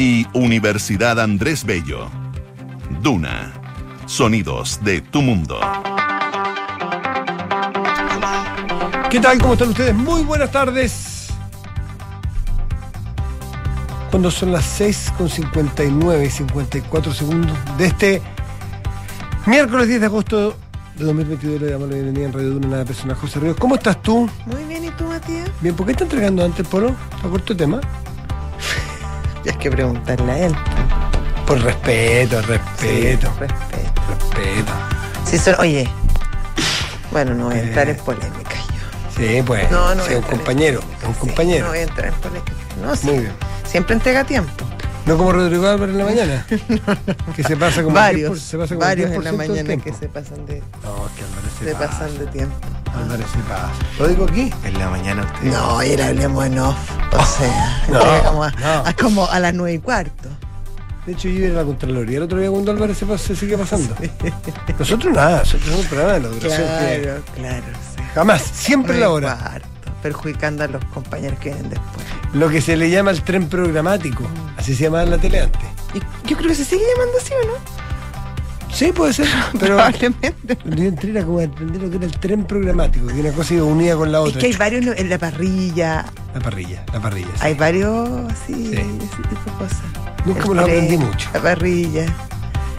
y Universidad Andrés Bello. Duna. Sonidos de tu mundo. ¿Qué tal? ¿Cómo están ustedes? Muy buenas tardes. Cuando son las 6 con 59 y 54 segundos de este miércoles 10 de agosto de 2022 le damos la bienvenida en Radio Duna a la persona José Ríos. ¿Cómo estás tú? Muy bien, ¿y tú, Matías? Bien, ¿por qué está entregando antes, Polo? ¿A corto tema? Tienes que preguntarle a él. Por respeto, respeto, Respeto. respeto. Sí, son- oye. Bueno, no voy a entrar Eh. en polémica yo. Sí, pues. No, no sí, voy a un entrar en compañero, polémica, un sí, compañero. no voy a entrar en polémica. No, sí. Muy bien. Siempre entrega tiempo. No como Rodrigo Álvarez en la mañana. que se pasa como el 10%, varios. se pasa como varios en la 10% del mañana tiempo. que se pasan de, No, es que Álvarez se, se pasa. pasan de tiempo. Álvarez se pasa. ¿Lo digo aquí? En la mañana usted. No, y era hablemos en off. O sea, No, como, a, no. a como a las nueve y cuarto. De hecho, yo iba a la Contraloría el otro día cuando Álvarez se, pasa- se sigue pasando. Nosotros nada, nosotros somos un programa de la duración que Claro, claro. sí. jamás, siempre la hora. cuarto, perjudicando a los compañeros que vienen después. Lo que se le llama el tren programático. Así se llamaba en la tele antes. Y yo creo que se sigue llamando así, ¿o no? Sí, puede ser. Pero Probablemente. yo entré era como a entender lo que era el tren programático, que una cosa iba unida con la Es otra. que hay varios en la parrilla, La parrilla, la parrilla. sí. hay varios así, Sí. ese tipo de cosas. Nunca El me lo tren, aprendí mucho. La parrilla.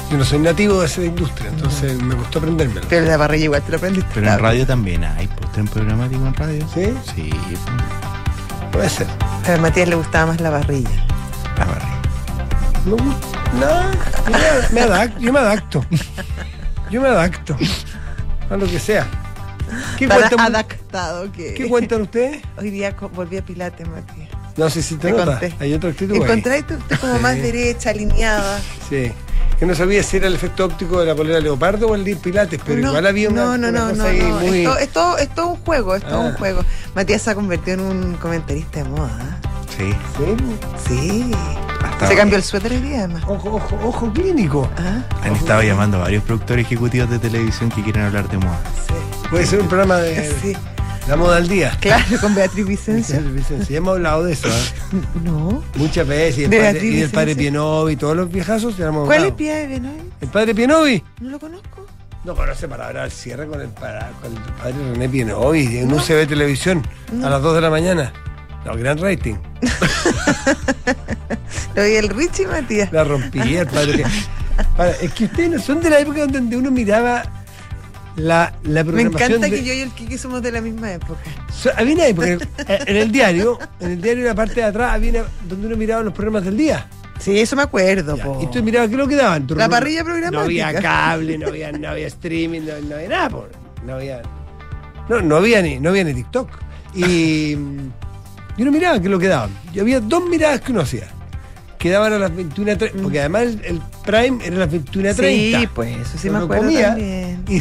Yo no soy nativo de esa industria, entonces me costó aprendérmelo. Pero la parrilla igual te lo aprendiste. Pero en radio también hay pues, tren programático en radio. ¿Sí? Sí, Puede ser. A Matías le gustaba más la parrilla. la barriga. No, no, yo me, adapto, yo me adapto. Yo me adapto. A lo que sea. ¿Qué Tan cuentan, adaptado que. ¿Qué cuentan ustedes? Hoy día volví a Pilates, Matías. No sé si te, Te nota. conté. Hay otra actitud. Encontré tú, tú como más derecha, alineada. Sí. Que no sabía si era el efecto óptico de la polera leopardo o el de Pilates, pero no, igual había una, no, no, una no, cosa no, ahí no. muy. Esto, esto, esto es un juego, esto Ah. es un juego. Matías se ha convertido en un comentarista de moda. Sí. Sí. Sí. Hasta Se cambió el suéter el día además. Ojo, ojo, ojo clínico. Ah, Han estado llamando a varios productores ejecutivos de televisión que quieren hablar de moda. sí. Puede ser un programa de Sí, la moda al día. claro, con Beatriz Vicencio. Sí, hemos hablado de eso, ¿eh? No. Muchas veces. Y, el padre, Beatriz y padre Vicencio. Pienovi y todos los viejazos ya hemos ¿Cuál es hablado. Pie no? ¿El padre Pienovi? No lo conozco. No conoce palabra al cierre con el, para- con el padre René Pienovi en un CB Televisión a las 2 de la mañana. No, gran rating. Lo vi el Richie Matías. La rompía el padre Pienovi. Es que ustedes no son de la época donde uno miraba la, la Me programación. encanta de- que yo y el Kiki somos de la misma época. So- había una época, eh, en el diario, en el diario en la parte de atrás, había una- donde uno miraba los programas del día. Sí, eso me acuerdo, Ya, po. Y tú mirabas qué es lo que daban. La parrilla No había programática. cable, no había, no había streaming, no, no había nada. po. No había. No, no había ni, no había ni TikTok. Y mm, yo no miraba qué es lo que daban. Yo había dos miradas que uno hacía. Que daban a las 21.30. Porque además el, el Prime era a las 21.30. Sí, pues eso sí me Uno acuerdo comía también. Y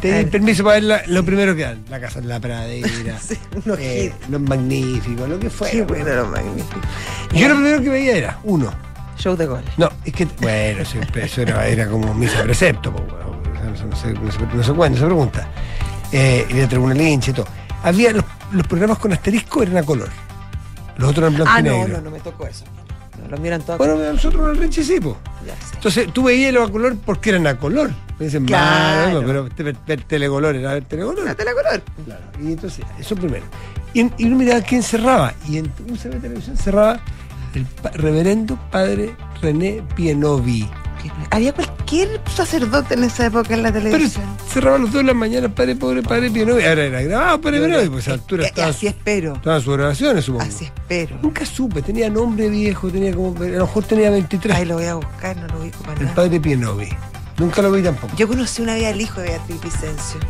te di permiso para ver la- lo primero que dan. La casa en la pradera. Sí, unos eh, los magníficos, lo que fue. Qué bueno, lo magnífico. Yo lo primero que veía era, uno, Show de gol. no, es que, bueno, siempre eso era, era como misa precepto, po, weón. O sea, no, se, no, se, no se cuenta, no se pregunta. Eh, y la tribuna lincha y todo. Había los, los programas con asterisco eran a color. Los otros eran blanco Ah, y no, negro. no, no me tocó eso. Los miran todos. Bueno, nosotros en el sí. Entonces tú veías los a color porque eran a color. Me dicen, Claro. "Mano, pero te- ver, ver telecolor era ver telecolor. Telecolor. Claro. Y entonces, eso primero. Y, y uno miraba quién cerraba. Y en UCB Televisión cerraba el pa- reverendo padre René Pienovi. Había cualquier sacerdote en esa época en la Pero televisión. cerraba los dos de la mañana, padre pobre, padre Pienovi. Ahora era grabado, padre Pienovi, pues a altura estaba, así espero. estaban sus grabaciones, supongo. Así espero. Nunca supe, tenía nombre viejo, tenía como, a lo mejor tenía 23. Ahí lo voy a buscar, no lo para el nada. padre Pienovi. Nunca lo vi tampoco. Yo conocí una vez al hijo de Beatriz Vicencio.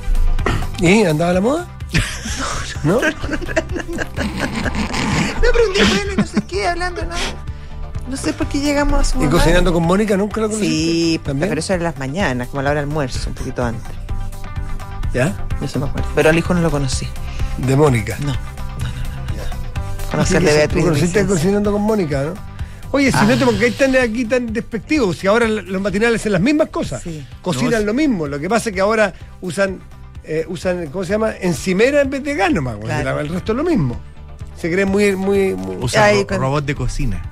¿Y andaba a la moda? ¿No? No, pero un día bueno, y no sé qué, hablando, ¿no? No sé por qué llegamos a su ¿Y mamá. cocinando con Mónica nunca lo conocí? Sí, ¿También? pero eso era en las mañanas, como a la hora del almuerzo, un poquito antes. ¿Ya? Eso me acuerdo. Pero al hijo no lo conocí. De Mónica. No, no, no, no. no. De sí, Beatriz. Conociste cocinando con Mónica, ¿no? Oye, si Ah. no te porque están aquí tan despectivos, si ahora los matinales hacen las mismas cosas, Sí. cocinan No, lo mismo, lo que pasa es que ahora usan, eh, usan ¿cómo se llama? Encimera en vez de Claro. la- el resto es lo mismo. Se creen muy, muy, muy Usan Ay, ro- con- robot de cocina.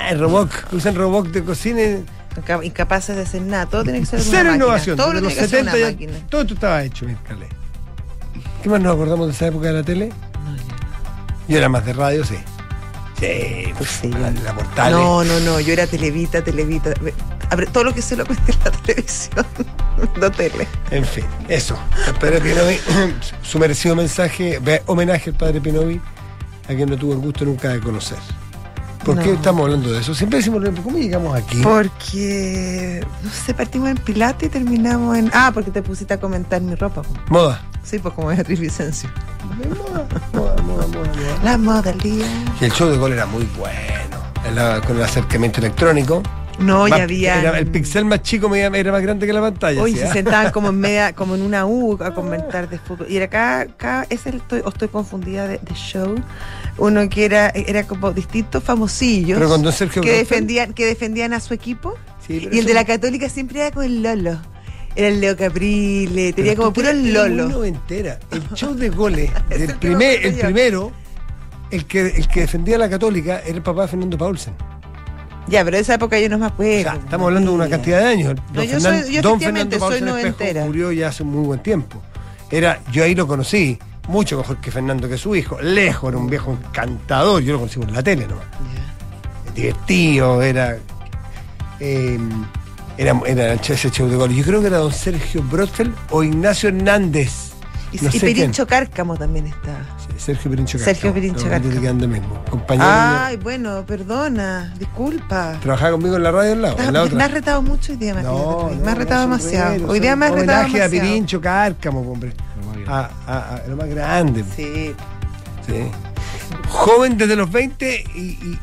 Ah, robot, usan robot de cocina. y- Incapaces de hacer nada. Todo tiene que ser una Cero máquina. innovación. Todo lo los tiene que hacer una 70 máquina. ya, todo esto estaba hecho, mira, Carle. ¿Qué más nos acordamos de esa época de la tele? Yo era más de radio, sí. Sí, Pues sí, la, yo- la portal. No, no, no. Yo era televita, televita. Abre- Todo lo que se lo en la televisión. No tele. En fin, eso. El padre Pinovi, su merecido mensaje, homenaje al padre Pinovi, a quien no tuvo el gusto nunca de conocer. ¿Por qué estamos hablando de eso? Siempre decimos, ¿cómo llegamos aquí? Porque, no sé, partimos en Pilates y terminamos en... Ah, porque te pusiste a comentar mi ropa. Moda. Sí, pues como Beatriz Vicencio. Moda, moda, moda. La moda al día. Y el show de gol era muy bueno. La- con el acercamiento electrónico. No, Más- ya había... era- el pixel más chico era más grande que la pantalla. Hoy ¿sí, se ah? sentaban como en media, como en una U a comentar de fútbol. Y acá, acá es el, estoy, o estoy confundida de, de show. Uno que era, era como distintos famosillos Pero con don Sergio que defendían, que defendían a su equipo. Sí, y el eso- de la católica siempre era con el Lolo. Era el Leo Caprile, tenía como puro muy Lolo. noventera. El show de goles, Es el, el que primer, me el primero, el que, el que defendía a la católica era el papá de Fernando Paulsen. Ya, pero de esa época yo no me O acuerdo. sea, estamos hablando de una cantidad de años. No, yo soy- yo don Fernando soy Paulsen Espejo murió ya hace un muy buen tiempo. Era, yo ahí lo conocí, mucho mejor que Fernando, que su hijo. Lejos, era un viejo encantador. Yo lo conocí por la tele nomás. Divertido, era. eh, era, era ese show de goles. Yo creo que era don Sergio Brotfeld o Ignacio Hernández. Y, No y sé Perincho Cárcamo también. Sí, Sergio Pirincho Sergio Pirincho Cárcamo. Cárcamo. Te quedan mismo. Compañero. Ay, bueno, perdona, disculpa. Trabajaba conmigo en la radio al lado. en la Me otra. has retado mucho hoy día, Matías. No, me has retado no, demasiado. sombrero, hoy día me has retado homenaje a demasiado. Pirincho Cárcamo, hombre. Lo más grande. A, a- a- lo más grande. Sí. Sí. Joven desde los 20 y, y-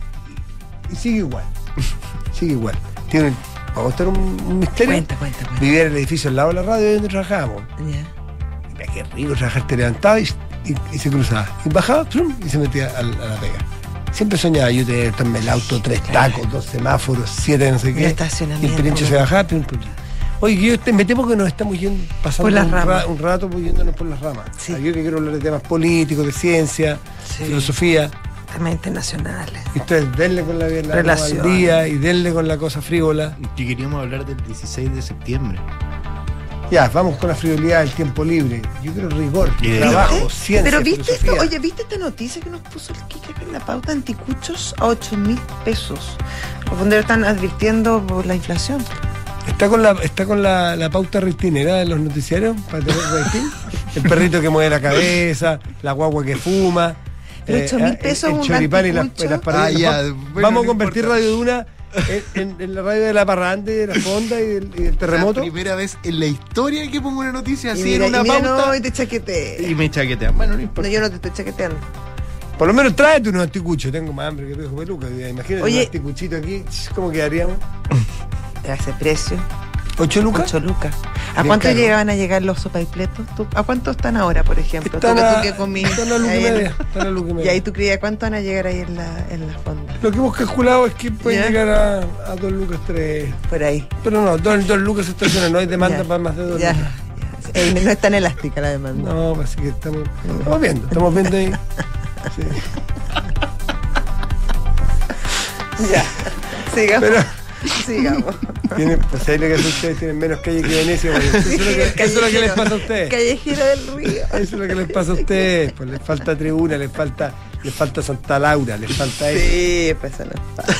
y sigue igual. sigue igual. Tiene, vamos a contar un, un misterio. Cuenta, cuenta, cuenta. Vivía en el edificio al lado de la radio donde trabajábamos. Mira qué rico trabajar, te levantaba y, y- y se cruzaba. Y bajaba plum, y se metía a, la pega. Siempre soñaba yo tener en el auto, tres tacos, dos semáforos, siete no sé qué. Y el estacionamiento. pirincho se bajaba, plum, plum. Oye, yo te, me temo que nos estamos yendo, pasando Por las un, ramas. ra- un rato pues, yéndonos por las ramas. Sí. Ah, Yo que quiero hablar de temas políticos, de ciencia, Sí. filosofía. Temas internacionales. Y ustedes denle con la, la al día y denle con la cosa frívola. Que queríamos hablar del 16 de septiembre. Ya, vamos con la frivolidad, el tiempo libre. Yo quiero rigor, ¿Viste? trabajo, ciencia, Pero viste filosofía. esto, oye, ¿viste esta noticia que nos puso el Kike en la pauta? Anticuchos a 8 mil pesos. Los fonderos están advirtiendo por la inflación. ¿Está con la, está con la, la pauta reintinera de los noticiarios para tener rating? El perrito que mueve la cabeza, la guagua que fuma. Pero ocho mil el- pesos el, un choripán y las, anticucho. las paredes. Ah, ya, Vamos- bueno, Vamos a convertir importa. Radio Duna en, en- en la radio de la parrande, de la fonda y del, y del terremoto. La primera vez en la historia que pongo una noticia así mira, en una y mira, pauta. no, y te chaqueteé. Y me chaquetean. Bueno, no importa. No, yo no te estoy chaqueteando. Por lo menos tráete unos anticuchos. Tengo más hambre que viejo peluca. Imagínate Oye. un anticuchito aquí. ¿Cómo quedaríamos? Ese precio. ¿Ocho lucas? 8 lucas. ¿A Bien cuánto caro. llegaban a llegar los sopaipletos? ¿Tú- ¿A cuánto están ahora, por ejemplo? Están a, que están a y ahí en- media. Están a lucas y Y media. ahí tú creías cuánto van a llegar ahí en la, en la fonda. Lo que hemos calculado es que pueden Ya. llegar a, a dos lucas tres. Por ahí. Pero no, dos, dos lucas estaciones, no hay demanda para más de dos Ya, lucas. ya. Eh, no es tan elástica la demanda. No, así que estamos, estamos viendo, estamos viendo ahí. Sí. Ya. Sigamos. Pero Sigamos. tienen, pues ahí lo que hacen ustedes tienen menos calle que Venecia. Eso es lo que, eso es lo que les pasa a ustedes. Callejero del río. Eso es lo que les pasa a ustedes. Pues les falta tribuna, les falta, les falta Santa Laura, les falta eso. Sí, pues eso no pasa.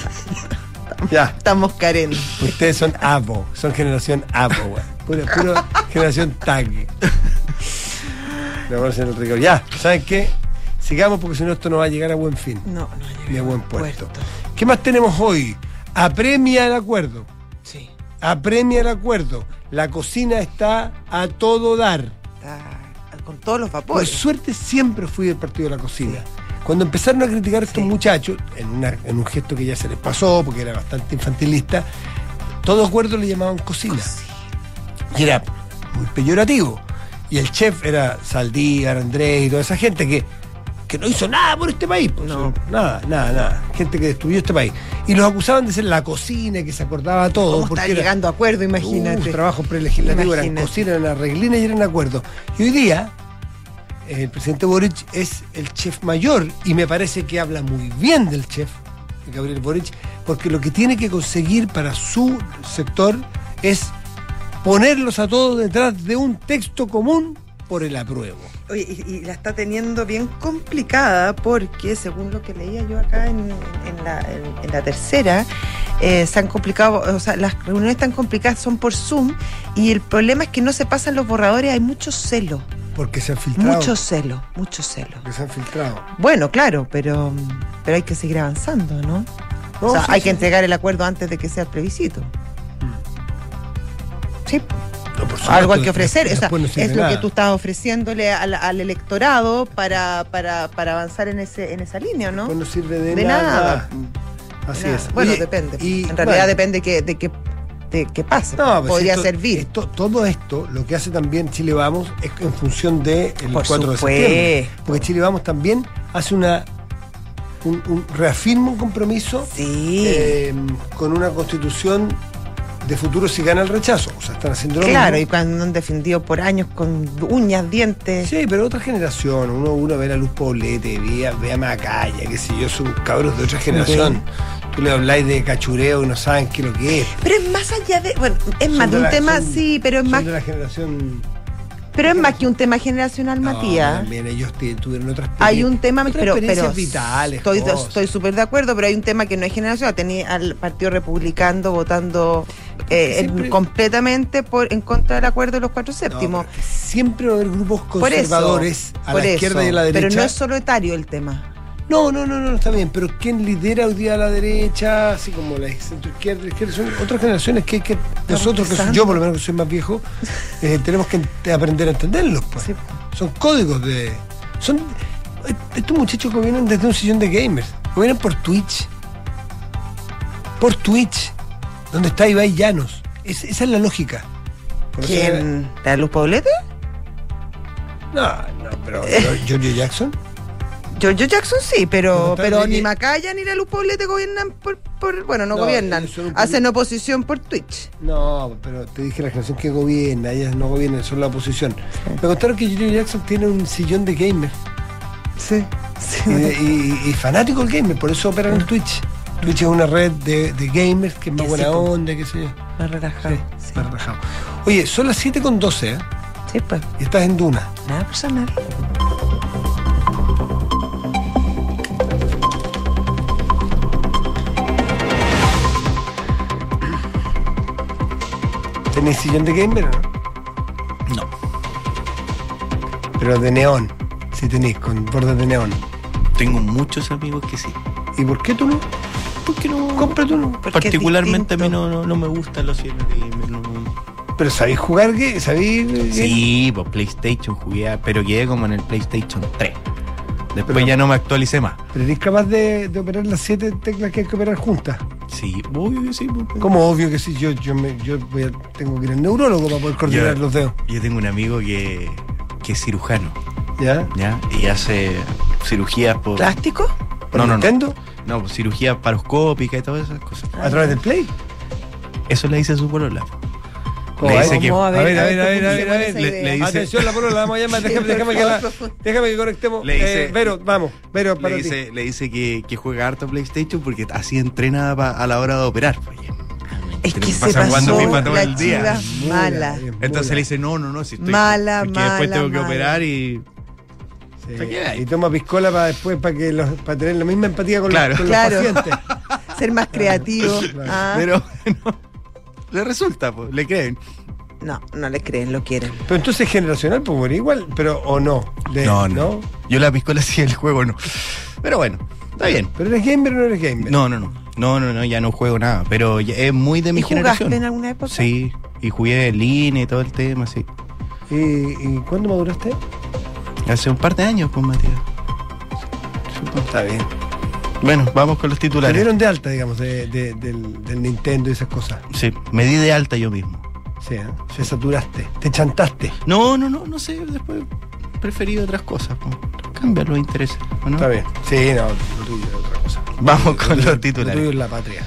Ya. Estamos carentes. Ustedes son ABO, son generación ABO, güey. Pura, pura generación TAG. El rigor. Ya, ¿saben qué? Sigamos porque si no esto no va a llegar a buen fin. No, no Ni a buen puerto. ¿Qué más tenemos hoy? Apremia el acuerdo. Sí. Apremia el acuerdo. La cocina está a todo dar. Está con todos los Por vapores. suerte siempre fui del partido de la cocina. Cuando empezaron a criticar a estos Sí. muchachos, en, una- en un gesto que ya se les pasó, porque era bastante infantilista, todo acuerdo le llamaban cocina. Y era muy peyorativo. Y el chef era Saldívar, Andrés y toda esa gente que, que no hizo nada por este país. pues, No. Nada, nada, nada. Gente que destruyó este país. Y los acusaban de ser la cocina, que se acordaba todo. ¿Cómo porque está era- llegando a acuerdo? Uh, Imagínate. trabajo prelegislativo, eran cocina, eran arreglina y eran acuerdos. Y hoy día el presidente Boric es el chef mayor y me parece que habla muy bien del chef, Gabriel Boric, porque lo que tiene que conseguir para su sector es ponerlos a todos detrás de un texto común por el apruebo. Oye, y, y la está teniendo bien complicada porque, según lo que leía yo acá en, en la, en- en la tercera, eh, se han complicado, o sea, las reuniones tan complicadas son por Zoom y el problema es que no se pasan los borradores, hay mucho celo, Porque se han filtrado. mucho celo, mucho celo. Porque se han filtrado. Bueno, claro, pero, pero hay que seguir avanzando, ¿no? No, o sea, sí, hay sí. que entregar el acuerdo antes de que sea el plebiscito. Sí, No, por supuesto, algo hay que ofrecer. O sea, no es lo que tú estás ofreciéndole al, al electorado para, para, para avanzar en, ese, en esa línea, ¿no? No sirve de, De nada. nada. Así Nada. es. Bueno, depende. y, en realidad bueno, depende que, de que, de que pase. No, pues Podría esto- servir. esto- todo esto, lo que hace también Chile Vamos, es en función del el Por 4 de supuesto. septiembre. Porque Chile Vamos también hace una. Un, un- reafirma un compromiso sí. eh, con una constitución de futuro si gana el rechazo. O sea, están haciendo lo claro, y cuando han defendido por años con uñas, dientes. Sí, pero otra generación. Uno, uno ve a Luz Poblete, ve a, ve a Macaya, que si yo, son cabros de otra generación. Tú le habláis de cachureo y no saben qué es lo que es. Pero es más allá de. Bueno, es Son más de un la- tema, son- sí, pero es son más, de la generación. Pero es más que un tema generacional, No, Matías. También ellos tuvieron otras Hay un tema, otras pero, pero vitales. estoy súper de acuerdo, pero hay un tema que no es generacional. Tenía al Partido Republicano votando eh, Siempre- completamente por en contra del acuerdo de los cuatro séptimos. siempre va a haber grupos eso, conservadores a la izquierda y a la derecha. Pero no es solo etario el tema. No, no, no, no, está bien. Pero ¿quién lidera hoy día a la derecha? Así como la centro izquierda, la izquierda. Son otras generaciones que, que nosotros, que soy- yo por lo menos que soy más viejo, eh, tenemos que aprender a entenderlos. Pues. Sí. Son códigos de. Son. Estos muchachos que vienen desde un sillón de gamers. Que vienen por Twitch. Por Twitch. Donde está Ibai Llanos. Es- esa es la lógica. ¿Quién? ¿La Luz Poblete? No, no, pero pero Giorgio Jackson. Giorgio Jackson sí, pero, Pero ni que- Macaya ni la Luz Poblete gobiernan por, por bueno, no, No, gobiernan, hacen oposición por Twitch. No, pero te dije la generación que gobierna, ellas no gobiernan, son la oposición. Me contaron que Giorgio Jackson tiene un sillón de gamer Sí. y, de- y- y fanático del gamer, por eso operan en Twitch. Twitch es una red de, de gamers que es más buena sí, onda, qué sé yo. Más relajado. Sí, Sí, más relajado. Oye, son las 7 con 12, ¿eh? Sí, pues, Y estás en Duna. nada personal. ¿Tenés sillón de gamer o no? No. Pero de neón, si tenés, con bordes de neón. Tengo muchos amigos que sí. ¿Y por qué tú no? ¿Por qué no? Uno. Porque es Particularmente a mí no, no, no me gustan los cielos de gamer. no. Pero ¿sabéis jugar? ¿Qué? ¿Sabéis? Sí, pues PlayStation jugué, pero quedé como en el PlayStation 3. Después Pero- ya no me actualicé más. ¿Pero eres capaz de, de operar las siete teclas que hay que operar juntas? Sí, obvio que sí. pues. Como obvio que sí, yo, yo, me, yo voy a- tengo que ir al neurólogo para poder coordinar Yo- los dedos. Yo tengo un amigo que, que es cirujano, ¿Ya? ¿ya? Y hace cirugías por... ¿Plástico? ¿Por No, no, no. Nintendo? No, pues cirugías paroscópicas y todas esas cosas. ¿A través del Play? Eso le dice su polola. Le dice que- ¿Cómo? a ver, a ver, a ver, a ver, a ver. esa Le- dice- Atención, la polola, vamos a llamar. Déjame, déjame, que, la- déjame que conectemos. Le dice- Eh, Vero, vamos. Vero, para Le ti. dice, le dice que, que juega harto PlayStation porque así entrena pa- a la hora de operar. Oye, Es que se jugando pasó FIFA todo la el día. chiva Muy mala. Entonces le dice, no, no, no, si estoy... Mala, porque después tengo que mala. operar y... Y toma piscola para después, para que los, para tener la misma empatía con, Claro. los, con Claro. los pacientes. Ser más creativo. Claro. Ah, Pero no, le resulta, pues, le creen. no, no le creen, lo quieren. Pero entonces es generacional, pues bueno, igual, pero o no. De- no, no, Yo la piscola sí, el juego no. Pero bueno, está bien. ¿Pero eres gamer o no eres gamer? No, no, no. No, no, no, ya no juego nada. Pero ya es muy de mi ¿Y jugaste generación. en alguna época? Sí, y jugué en línea y todo el tema, sí. ¿Y, y cuándo maduraste? Hace un par de años, pues, Matías. Está bien. Bueno, vamos con los Te titulares. dieron de alta, digamos, de- de- del, del Nintendo y esas cosas. Sí, me di de alta yo mismo. Sí, ¿eh? Te saturaste, te chantaste. No, no, no, no sé, después preferí otras cosas. Cambian los intereses, ¿o ¿no? Está bien. Sí, no, lo tuyo es otra cosa. Vamos con Lo los Lo tuyo titulares. es la patria.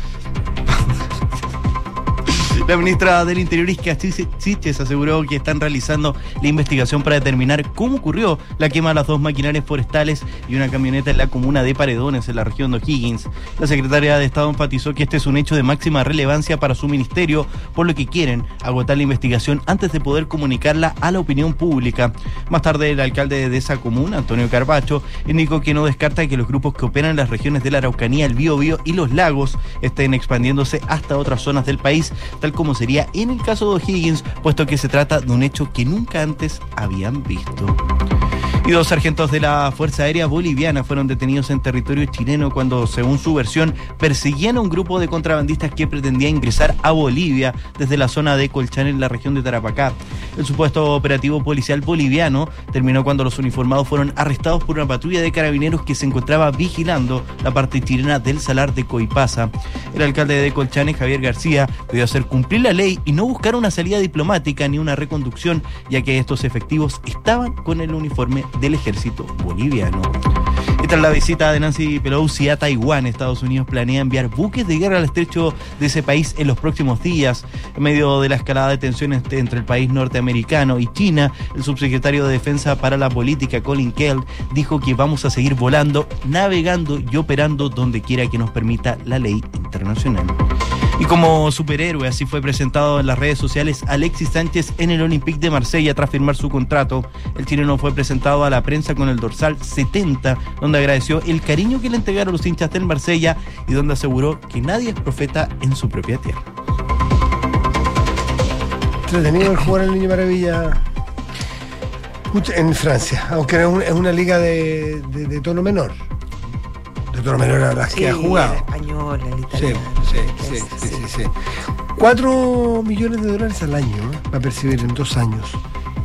La ministra del Interior, Isca Chiches, aseguró que están realizando la investigación para determinar cómo ocurrió la quema de las dos maquinarias forestales y una camioneta en la comuna de Paredones, en la región de O'Higgins. La secretaria de Estado enfatizó que este es un hecho de máxima relevancia para su ministerio, por lo que quieren agotar la investigación antes de poder comunicarla a la opinión pública. Más tarde, el alcalde de esa comuna, Antonio Carbacho, indicó que no descarta que los grupos que operan en las regiones de la Araucanía, el Biobío y los lagos estén expandiéndose hasta otras zonas del país, tal como sería en el caso de O'Higgins, puesto que se trata de un hecho que nunca antes habían visto. Y dos sargentos de la Fuerza Aérea Boliviana fueron detenidos en territorio chileno cuando, según su versión, perseguían a un grupo de contrabandistas que pretendía ingresar a Bolivia desde la zona de Colchán en la región de Tarapacá. El supuesto operativo policial boliviano terminó cuando los uniformados fueron arrestados por una patrulla de carabineros que se encontraba vigilando la parte chilena del salar de Coipasa. El alcalde de Colchane, Javier García, pidió hacer cumplir la ley y no buscar una salida diplomática ni una reconducción, ya que estos efectivos estaban con el uniforme del ejército boliviano. Y tras la visita de Nancy Pelosi a Taiwán, Estados Unidos planea enviar buques de guerra al estrecho de ese país en los próximos días. En medio de la escalada de tensiones entre el país norteamericano y China, el subsecretario de Defensa para la Política, Colin Kell, dijo que vamos a seguir volando, navegando y operando donde quiera que nos permita la ley internacional. Y como superhéroe, así fue presentado en las redes sociales Alexis Sánchez en el Olympique de Marsella tras firmar su contrato. El chileno fue presentado a la prensa con el dorsal 70, donde agradeció el cariño que le entregaron los hinchas del Marsella y donde aseguró que nadie es profeta en su propia tierra. Entretenido el jugar el Niño Maravilla en Francia, aunque es una liga de, de tono menor de todas maneras las que ha jugado. La española, el italiano. Sí, sí, sí, sí, sí, Cuatro millones de dólares al año ¿eh? va a percibir en dos años.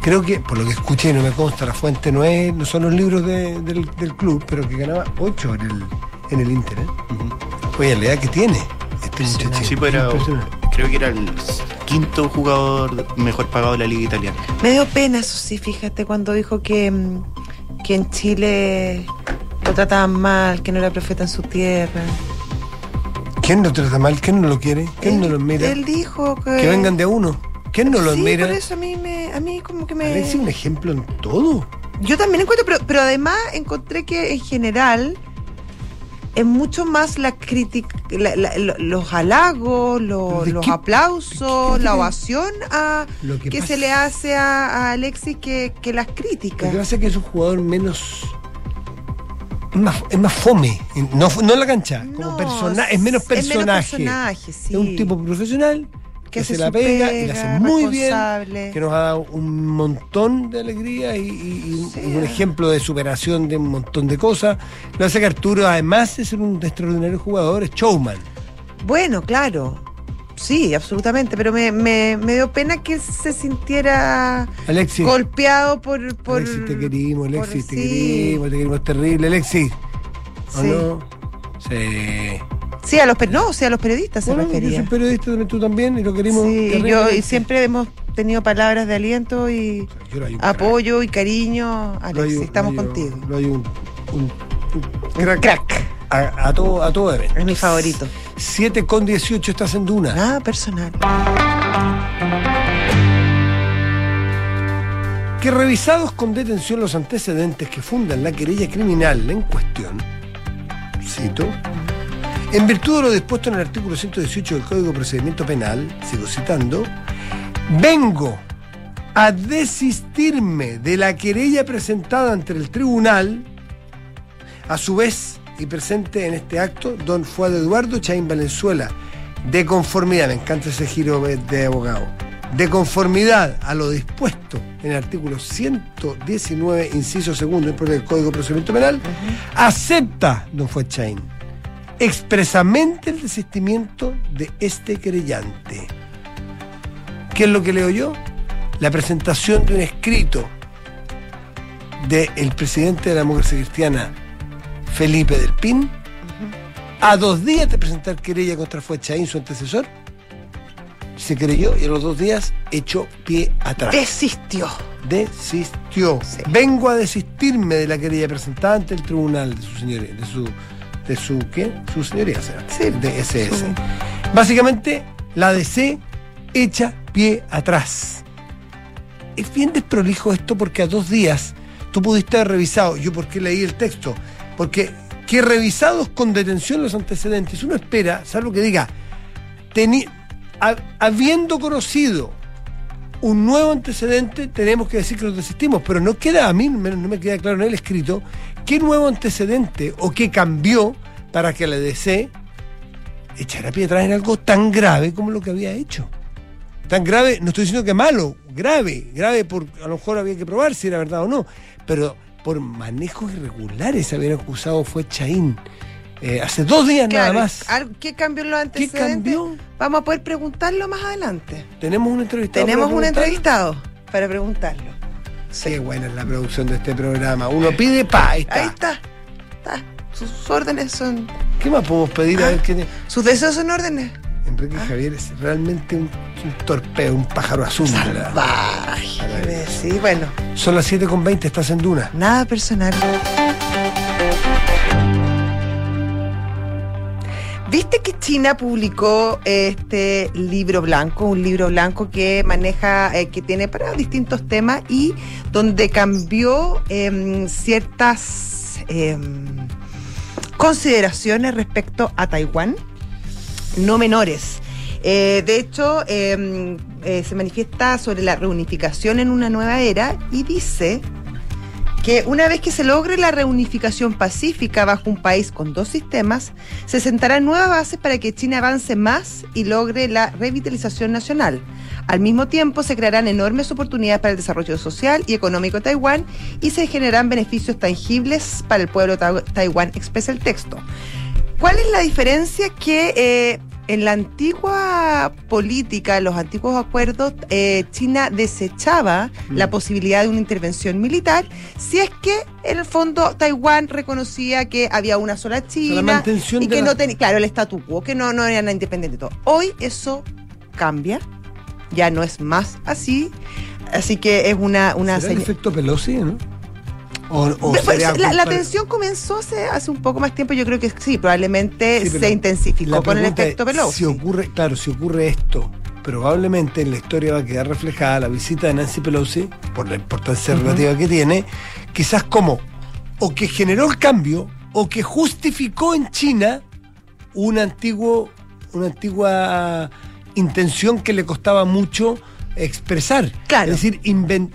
Creo que, por lo que escuché, no me consta, la fuente no es, no son los libros del, del, club, pero que ganaba ocho en el, en el Inter. ¿eh? Oye, la edad que tiene este muchacho. Sí, pero creo que era el quinto jugador mejor pagado de la liga italiana. Me dio pena, eso sí, fíjate, cuando dijo que, mm, que en Chile lo trataban mal, que no era profeta en su tierra. ¿Quién lo trata mal? ¿Quién no lo quiere? ¿Quién no lo mira? Él dijo que... Que vengan de a uno. ¿Quién no lo sí, mira? por eso a mí, me, a mí como que me... es un ejemplo en todo. Yo también encuentro, pero, pero además encontré que en general es mucho más la crítica, los halagos, los aplausos, la ovación a que, se le hace a, Alexis que, que, las críticas. Lo que pasa es que es un jugador menos es más, es más fome, no, no en la cancha, como personaje, es menos personaje. Es, un tipo profesional que, se la pega, y la hace muy bien, que nos ha dado un montón de alegría y, un ejemplo de superación de un montón de cosas. Lo hace que Arturo, además de ser un extraordinario jugador, es showman. Bueno, claro. Sí, absolutamente, pero me, me, me, dio pena que se sintiera golpeado por, por... Alexis, te querimos, Alexis, te querimos, te querimos terrible, Alexis. ¿O sí. no? Sí. Sí, a los, no, o sea, a los periodistas se refería. Yo soy periodista, tú también, y lo querimos. Sí, y yo y siempre hemos tenido palabras de aliento y apoyo y cariño. Alexis, estamos contigo. Lo hay un, un, crack. crack. A, a, todo, a todo Es mi favorito. 7 con 18 estás en Duna. Nada personal. Que revisados con detención los antecedentes que fundan la querella criminal en cuestión, cito, en virtud de lo dispuesto en el artículo 118 del Código de Procedimiento Penal, sigo citando, vengo a desistirme de la querella presentada ante el tribunal, a su vez y presente en este acto don Fuad Eduardo Chaín Valenzuela, de conformidad, me encanta ese giro de abogado, de conformidad a lo dispuesto en el artículo 119, inciso segundo del Código de Procedimiento Penal, acepta don Fuad Chaín expresamente el desistimiento de este querellante. ¿Qué es lo que leo yo? La presentación de un escrito del presidente de la democracia cristiana, Felipe del Pin, a dos días de presentar querella contra Fuechaín, su antecesor, se creyó y a los dos días echó pie atrás. Desistió. Desistió. Vengo a desistirme de la querella presentada ante el tribunal de su señoría, de su, de su ¿qué? Su señoría, de SS. Básicamente, la DC echa pie atrás. Es bien desprolijo esto porque a dos días tú pudiste haber revisado. Yo, ¿por qué leí el texto? Porque que revisados con detención los antecedentes, uno espera, salvo que diga, teni- ha- habiendo conocido un nuevo antecedente, tenemos que decir que nos desistimos, pero no queda, a mí no me queda claro en el escrito, qué nuevo antecedente o qué cambió para que la DC echara pie atrás en algo tan grave como lo que había hecho. Tan grave, no estoy diciendo que malo, grave, grave por a lo mejor había que probar si era verdad o no, pero por manejos irregulares habían acusado fue Chaín. Eh, hace dos días Claro, nada más. ¿Qué cambió en los ¿Qué antecedentes? cambió? Vamos a poder preguntarlo más adelante. Tenemos un entrevistado. Tenemos un entrevistado para preguntarlo. Qué buena es la producción de este programa. Uno pide pa, ahí está. Ahí está. está. Sus órdenes son. ¿Qué más podemos pedir? A ver qué. Sus deseos son órdenes. Enrique Javier es realmente un, un torpeo, un pájaro azul. Salvaje. Sí, bueno, Son las 7.20, estás en Duna. nada personal. ¿Viste que China publicó este libro blanco? Un libro blanco que maneja, eh, que tiene para distintos temas y donde cambió em, ciertas em, consideraciones respecto a Taiwán, no menores. Eh, de hecho, em, eh, se manifiesta sobre la reunificación en una nueva era y dice que una vez que se logre la reunificación pacífica bajo un país con dos sistemas, se sentarán nuevas bases para que China avance más y logre la revitalización nacional. Al mismo tiempo, se crearán enormes oportunidades para el desarrollo social y económico de Taiwán y se generarán beneficios tangibles para el pueblo de Ta- Taiwán, expresa el texto. ¿Cuál es la diferencia que eh, en la antigua política, en los antiguos acuerdos, eh, China desechaba la posibilidad de una intervención militar si es que en el fondo Taiwán reconocía que había una sola China y que la- no tenía, claro, el statu quo, que no, no era independiente todo. Hoy eso cambia, ya no es más así, así que es una, una ¿Será el efecto Pelosi, no? O, o sería la, tensión comenzó hace, hace un poco más tiempo, yo creo que sí, probablemente Sí, se intensificó con el efecto Pelosi. Si ocurre, claro, si ocurre esto, probablemente en la historia va a quedar reflejada la visita de Nancy Pelosi, por la importancia relativa que tiene, quizás como o que generó el cambio o que justificó en China un antiguo, una antigua intención que le costaba mucho expresar. Claro. Es decir, inven-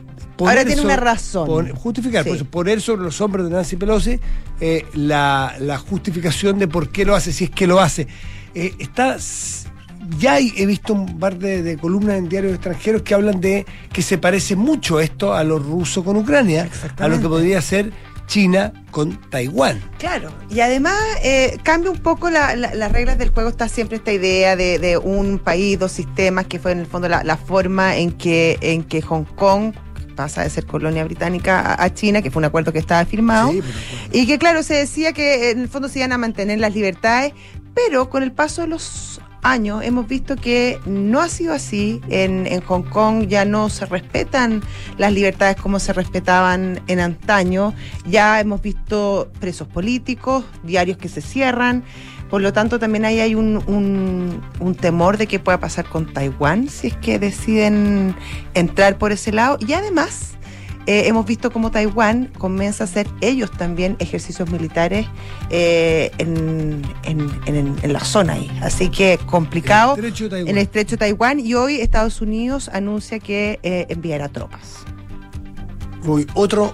Ahora tiene sobre- una razón. pon- justificar, Sí. por eso, poner sobre los hombros de Nancy Pelosi eh, la, la justificación de por qué lo hace, si es que lo hace. Eh, está ya he visto un par de, de columnas en diarios extranjeros que hablan de que se parece mucho esto a lo ruso con Ucrania, a lo que podría ser China con Taiwán. Claro, y además eh, cambia un poco la- la- las reglas del juego. Está siempre esta idea de, de un país, dos sistemas, que fue en el fondo la, la forma en que, en que Hong Kong pasa de ser colonia británica a, China, que fue un acuerdo que estaba firmado. Sí, Y que claro, se decía que en el fondo se iban a mantener las libertades, pero con el paso de los años hemos visto que no ha sido así. En, en Hong Kong ya no se respetan las libertades como se respetaban en antaño. Ya hemos visto presos políticos, diarios que se cierran. Por lo tanto, también ahí hay un, un- un temor de qué pueda pasar con Taiwán si es que deciden entrar por ese lado. Y además, eh, hemos visto cómo Taiwán comienza a hacer ellos también ejercicios militares eh, en, en- en- en la zona ahí. Así que complicado El estrecho Taiwán. el estrecho de Taiwán y hoy Estados Unidos anuncia que eh, enviará tropas. Uy, otro,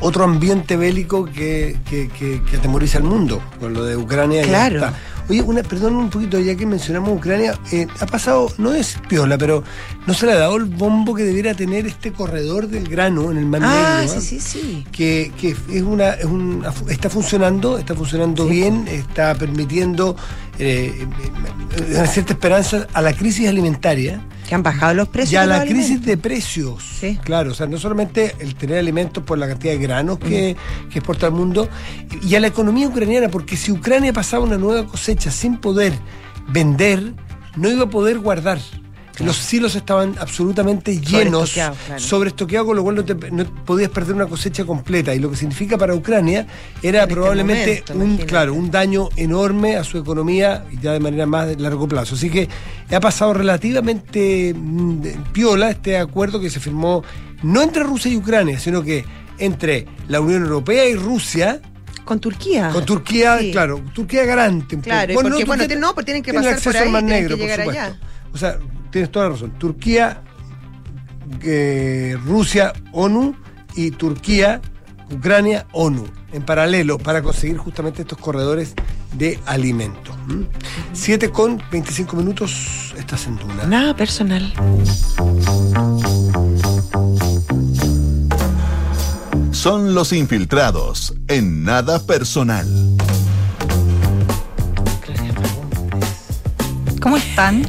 otro ambiente bélico que, que, que- que atemoriza al mundo, con lo de Ucrania. y Claro. está. Oye, una, perdón un poquito, ya que mencionamos Ucrania, eh, ha pasado, no es piola, pero no se le ha dado el bombo que debiera tener este corredor del grano en el Mar Ah, Negro, ¿eh? sí, sí, sí. que, que es una, es una- está funcionando, está funcionando Sí. bien, está permitiendo eh, eh, una cierta esperanza a la crisis alimentaria Que han bajado los precios. y a de la crisis alimentos. de precios. Sí. Claro, o sea, no solamente el tener alimentos por la cantidad de granos que, que exporta el mundo, y a la economía ucraniana, porque si Ucrania pasaba una nueva cosecha sin poder vender, no iba a poder guardar. Los silos estaban absolutamente llenos, Sobreestoqueados, claro. sobreestoqueados, con lo cual no, te- no podías perder una cosecha completa. Y lo que significa para Ucrania era En este probablemente momento, un, claro, un daño enorme a su economía y ya de manera más de largo plazo. Así que ha pasado relativamente mm, piola este acuerdo que se firmó no entre Rusia y Ucrania, sino que entre la Unión Europea y Rusia. Con Turquía. Con Turquía, Sí. claro, Turquía garante. un Claro, poco. porque, Turquía bueno, tiene- no, porque tienen que tiene pasar por ahí, tienen Negro, que por llegar supuesto. allá. O sea, tienes toda la razón. Turquía, eh, Rusia, ONU y Turquía, Ucrania, ONU, en paralelo para conseguir justamente estos corredores de alimentos. ¿m? 7 con 25 minutos, estás en Duna. Nada personal. Son los infiltrados en nada personal. ¿Cómo están?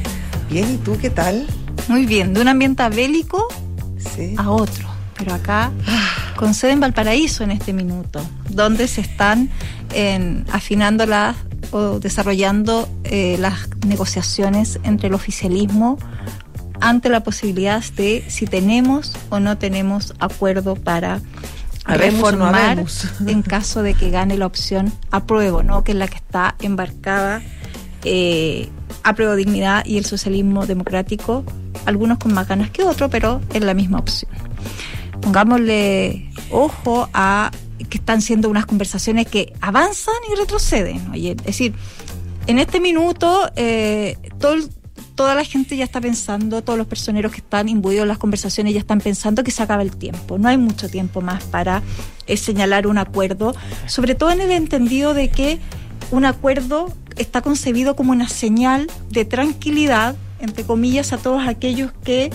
Bien, ¿y tú qué tal? Muy bien, de un ambiente bélico Sí. a otro, pero acá con sede en Valparaíso en este minuto, donde se están en, afinando las o desarrollando eh, las negociaciones entre el oficialismo ante la posibilidad de si tenemos o no tenemos acuerdo para no reformar en caso de que gane la opción apruebo, ¿no? que es la que está embarcada eh, apruebo dignidad y el socialismo democrático, algunos con más ganas que otros, pero es la misma opción. Pongámosle ojo a que están siendo unas conversaciones que avanzan y retroceden. Oye, es decir, en este minuto eh, toda la gente ya está pensando, todos los personeros que están imbuidos en las conversaciones ya están pensando que se acaba el tiempo. No hay mucho tiempo más para eh, señalar un acuerdo, sobre todo en el entendido de que un acuerdo está concebido como una señal de tranquilidad, entre comillas, a todos aquellos que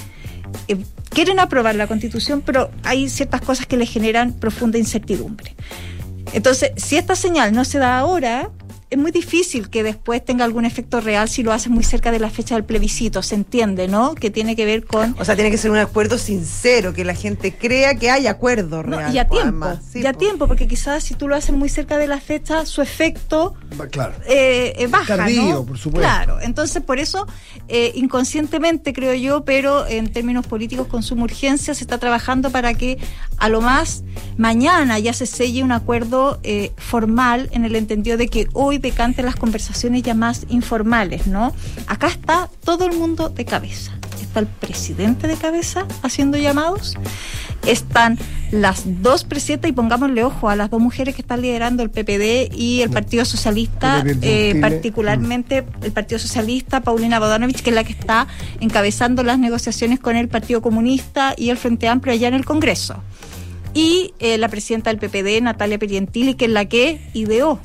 eh, quieren aprobar la constitución, pero hay ciertas cosas que le generan profunda incertidumbre. Entonces, si esta señal no se da ahora, es muy difícil que después tenga algún efecto real si lo haces muy cerca de la fecha del plebiscito, se entiende, ¿no? Que tiene que ver con... O sea, tiene que ser un acuerdo sincero, que la gente crea que hay acuerdo No, real. y a po, tiempo. Sí, y a po. tiempo, porque quizás si tú lo haces muy cerca de la fecha, su efecto Claro. eh, eh, baja, Tardío, ¿no? por supuesto. Claro, entonces por eso, eh, inconscientemente creo yo, pero en términos políticos con suma urgencia, se está trabajando para que a lo más mañana ya se selle un acuerdo eh, formal en el entendido de que hoy decanten las conversaciones ya más informales, ¿no? Acá está todo el mundo de cabeza. Está el presidente de cabeza haciendo llamados. Están las dos presidentas, y pongámosle ojo a las dos mujeres que están liderando el PPD y el Partido Socialista, eh, particularmente el Partido Socialista, Paulina Bodanovich, que es la que está encabezando las negociaciones con el Partido Comunista y el Frente Amplio allá en el Congreso. Y eh, la presidenta del PPD, Natalia Perientili, que es la que ideó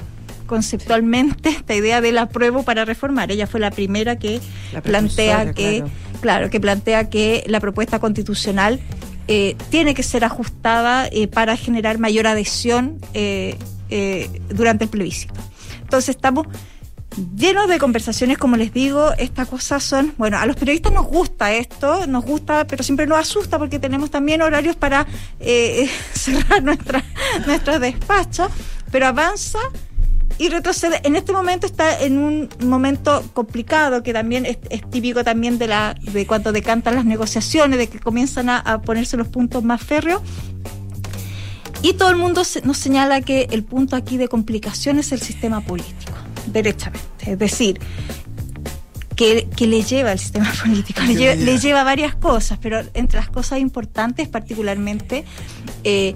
conceptualmente esta idea del apruebo para reformar. Ella fue la primera que La plantea que, claro. claro, que plantea que la propuesta constitucional eh, tiene que ser ajustada eh, para generar mayor adhesión eh, eh, durante el plebiscito. Entonces estamos llenos de conversaciones, como les digo, estas cosas son, bueno, a los periodistas nos gusta esto, nos gusta, pero siempre nos asusta porque tenemos también horarios para eh, cerrar nuestra, nuestros despachos, pero avanza y retrocede. En este momento está en un momento complicado que también es, es típico también de la de cuando decantan las negociaciones, de que comienzan a, a ponerse los puntos más férreos. Y todo el mundo se- nos señala que el punto aquí de complicación es el sistema político, derechamente. Es decir, que, que le lleva al sistema político, le lleva varias cosas, pero entre las cosas importantes, particularmente, eh,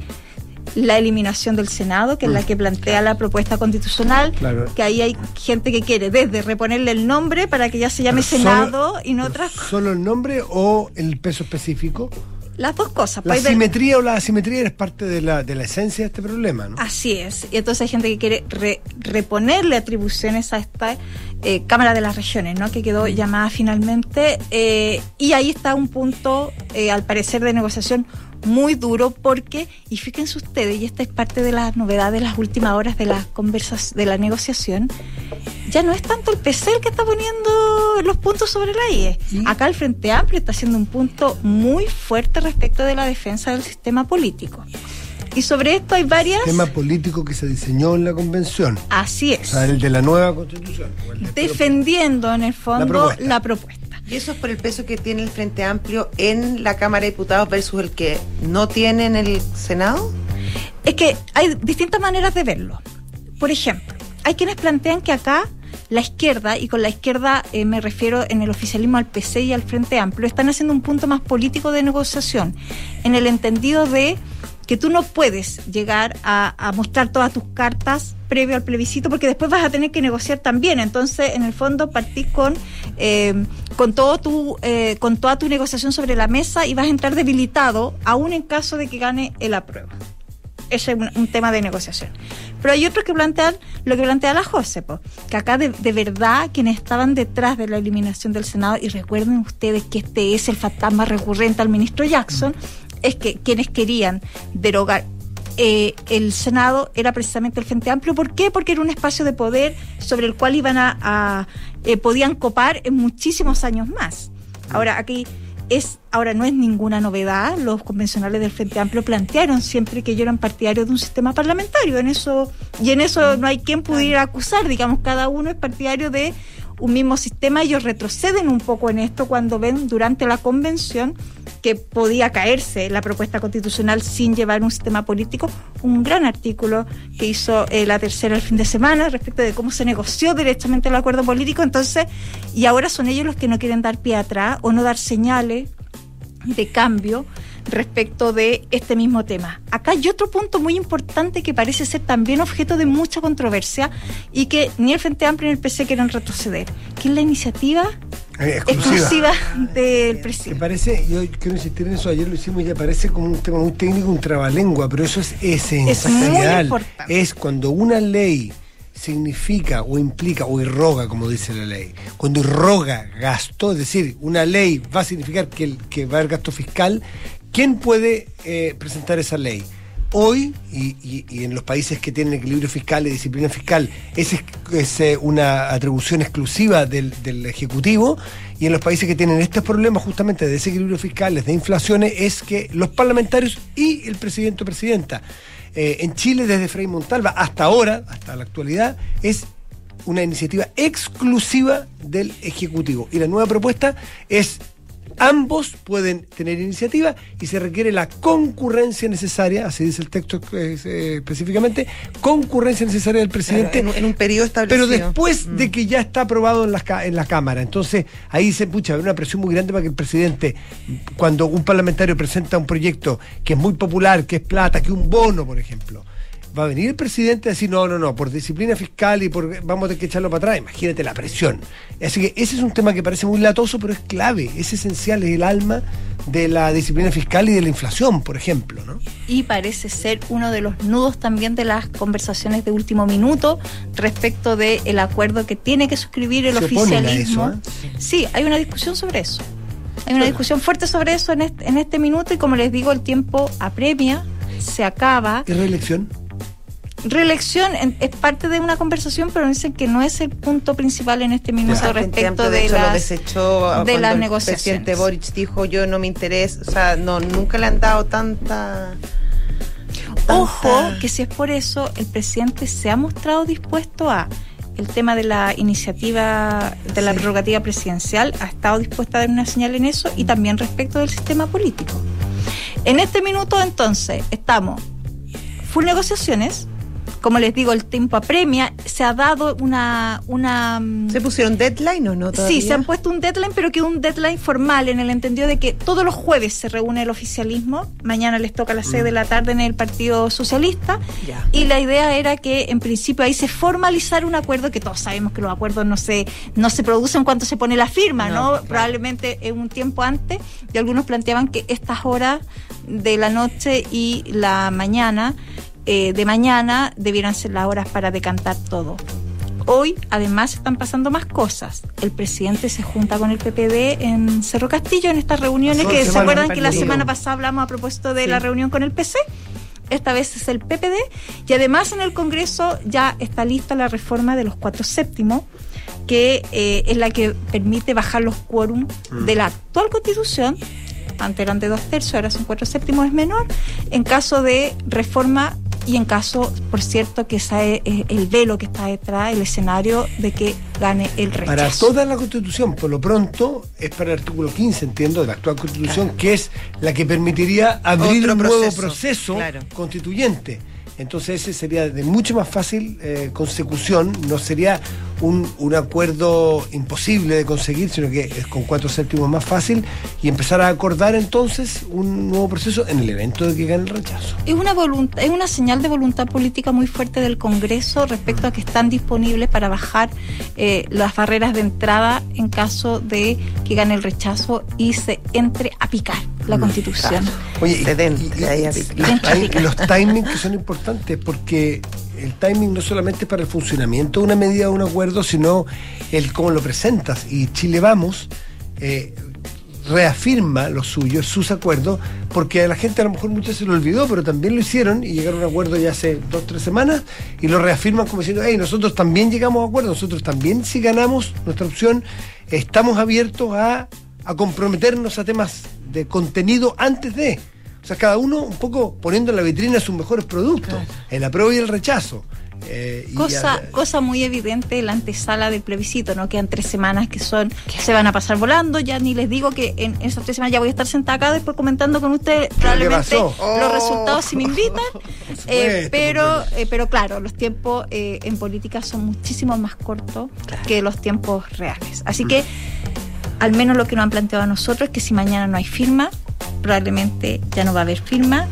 la eliminación del Senado, que es la que plantea la propuesta constitucional, Mm. Claro. que ahí hay gente que quiere desde reponerle el nombre para que ya se llame Pero solo- Senado y no otras ¿Solo el nombre o el peso específico? las dos cosas. La pues, simetría o la asimetría es parte de la, de la esencia de este problema, ¿no? Así es. Y entonces hay gente que quiere re- reponerle atribuciones a esta eh, Cámara de las Regiones, ¿no? Que quedó llamada finalmente. eh, y ahí está un punto, eh, al parecer, de negociación muy duro porque, y fíjense ustedes, y esta es parte de las novedades de las últimas horas de la conversas, de la negociación, ya no es tanto el PC el que está poniendo los puntos sobre la IE. Acá el Frente Amplio está haciendo un punto muy fuerte respecto de la defensa del sistema político. Y sobre esto hay varias... Tema político que se diseñó en la convención. Así O es. sea, el de la nueva constitución. el defendiendo en el fondo La propuesta. la propuesta. ¿Y eso es por el peso que tiene el Frente Amplio en la Cámara de Diputados versus el que no tiene en el Senado? Es que hay distintas maneras de verlo. Por ejemplo, hay quienes plantean que acá la izquierda, y con la izquierda eh, me refiero en el oficialismo al PC y al Frente Amplio, están haciendo un punto más político de negociación, en el entendido de que tú no puedes llegar a, mostrar todas tus cartas previo al plebiscito porque después vas a tener que negociar también. Entonces, en el fondo, partís con, eh, con, todo tu, eh, con toda tu negociación sobre la mesa y vas a entrar debilitado, aún en caso de que gane el apruebo. Ese es un, un, tema de negociación. Pero hay otros que plantean lo que plantea la Josepo, que acá de, de, verdad quienes estaban detrás de la eliminación del Senado, y recuerden ustedes que este es el fantasma recurrente al ministro Jackson, es que quienes querían derogar eh, el Senado era precisamente el Frente Amplio. ¿Por qué? Porque era un espacio de poder sobre el cual iban a, eh, podían copar en muchísimos años más. Ahora aquí es ahora no es ninguna novedad. Los convencionales del Frente Amplio plantearon siempre que ellos eran partidarios de un sistema parlamentario. En eso y en eso no hay quien pudiera acusar. Digamos cada uno es partidario de un mismo sistema. Ellos retroceden un poco en esto cuando ven durante la convención que podía caerse la propuesta constitucional sin llevar un sistema político. Un gran artículo que hizo eh, la tercera el fin de semana respecto de cómo se negoció directamente el acuerdo político. Entonces, y ahora son ellos los que no quieren dar pie atrás o no dar señales de cambio respecto de este mismo tema. Acá hay otro punto muy importante que parece ser también objeto de mucha controversia y que ni el Frente Amplio ni el PC quieren retroceder, que es la iniciativa Eh, exclusiva, exclusiva del presidente. Me parece, yo quiero insistir en eso, ayer lo hicimos y ya parece como un tema muy técnico, un trabalengua, pero eso es esencial. Es, es cuando una ley significa o implica o irroga, como dice la ley. Cuando irroga gasto, es decir, una ley va a significar que, el, que va a haber gasto fiscal, ¿quién puede eh, presentar esa ley? Hoy, y, en los países que tienen equilibrio fiscal y disciplina fiscal, es, es eh, una atribución exclusiva del, del, Ejecutivo, y en los países que tienen estos problemas justamente de desequilibrio fiscal, de inflaciones, es que los parlamentarios y el presidente o presidenta. Eh, en Chile, desde Frei Montalva hasta ahora, hasta la actualidad, es una iniciativa exclusiva del Ejecutivo. Y la nueva propuesta es ambos pueden tener iniciativa y se requiere la concurrencia necesaria, así dice el texto eh, específicamente, concurrencia necesaria del presidente claro, en, en, un periodo establecido. Pero después mm. de que ya está aprobado en la, en la Cámara. Entonces ahí se pucha, hay una presión muy grande para que el presidente, cuando un parlamentario presenta un proyecto que es muy popular, que es plata, que un bono, por ejemplo, va a venir el presidente a decir, no, no, no, por disciplina fiscal y por vamos a tener que echarlo para atrás. Imagínate la presión. Así que ese es un tema que parece muy latoso, pero es clave, es esencial, es el alma de la disciplina fiscal y de la inflación, por ejemplo. ¿no? Y parece ser uno de los nudos también de las conversaciones de último minuto respecto del el acuerdo que tiene que suscribir el Se oficialismo. Eso, ¿eh? Sí, hay una discusión sobre eso. Hay una discusión fuerte sobre eso en este, en este minuto y como les digo, el tiempo apremia, se acaba. ¿Y reelección? Reelección es parte de una conversación, pero dicen que no es el punto principal en este minuto ya, respecto de, de, hecho, las, desechó de las el presidente Boric dijo yo no me interesa, o sea, no nunca le han dado tanta, tanta... Ojo, que si es por eso, el presidente se ha mostrado dispuesto a el tema de la iniciativa de la sí. prerrogativa presidencial, ha estado dispuesto a dar una señal en eso y también respecto del sistema político. En este minuto, entonces, estamos full negociaciones, como les digo, el tiempo apremia, se ha dado una... una ¿Se pusieron deadline o no? Todavía? Sí, se han puesto un deadline, pero que un deadline formal en el entendido de que todos los jueves se reúne el oficialismo, mañana les toca a las 6 mm. de la tarde en el Partido Socialista, ya. y la idea era que en principio ahí se formalizara un acuerdo, que todos sabemos que los acuerdos no se, no se producen cuando se pone la firma, ¿no? ¿no? Claro. Probablemente en un tiempo antes, y algunos planteaban que estas horas de la noche y la mañana eh, de mañana debieran ser las horas para decantar todo. Hoy, además, están pasando más cosas. El presidente se junta con el PPD en Cerro Castillo en estas reuniones que se acuerdan que la semana pasada hablamos a propósito de sí. la reunión con el PC. Esta vez es el PPD y además en el Congreso ya está lista la reforma de los cuatro séptimos que eh, es la que permite bajar los quórum mm. de la actual constitución antes eran de dos tercios, ahora son cuatro séptimos, es menor, en caso de reforma y en caso, por cierto, que ese es el velo que está detrás, el escenario de que gane el rechazo. Para toda la Constitución, por lo pronto, es para el artículo 15, entiendo, de la actual Constitución, que es la que permitiría abrir Otro un nuevo proceso, proceso claro. constituyente. Entonces ese sería de mucho más fácil eh, consecución, no sería un, un acuerdo imposible de conseguir, sino que es con cuatro séptimos más fácil. Y empezar a acordar entonces un nuevo proceso en el evento de que gane el rechazo. Es una, es una señal de voluntad política muy fuerte del Congreso respecto a que están disponibles para bajar eh, las barreras de entrada en caso de que gane el rechazo y se entre a picar la Constitución. Oye, y- y- y- los timings que son importantes porque el timing no solamente es para el funcionamiento de una medida o un acuerdo, sino el cómo lo presentas. Y Chile Vamos eh, reafirma lo suyo, sus acuerdos, porque a la gente a lo mejor muchas se lo olvidó, pero también lo hicieron y llegaron a un acuerdo ya hace dos, tres semanas y lo reafirman como diciendo, hey, nosotros también llegamos a acuerdo, nosotros también si ganamos nuestra opción, estamos abiertos a, a comprometernos a temas de contenido antes de. O sea, cada uno un poco poniendo en la vitrina sus mejores productos, el apruebo y el rechazo. Eh, Cosa, ya- cosa muy evidente la antesala del plebiscito, ¿no? Quedan tres semanas que son, que se van a pasar volando, ya ni les digo que en esas tres semanas ya voy a estar sentada acá después comentando con ustedes probablemente los Oh. resultados si me invitan. Eh, pero, eh, pero claro, los tiempos en política son muchísimo más cortos que los tiempos reales. Así que al menos lo que nos han planteado a nosotros es que si mañana no hay firma, probablemente ya no va a haber firma.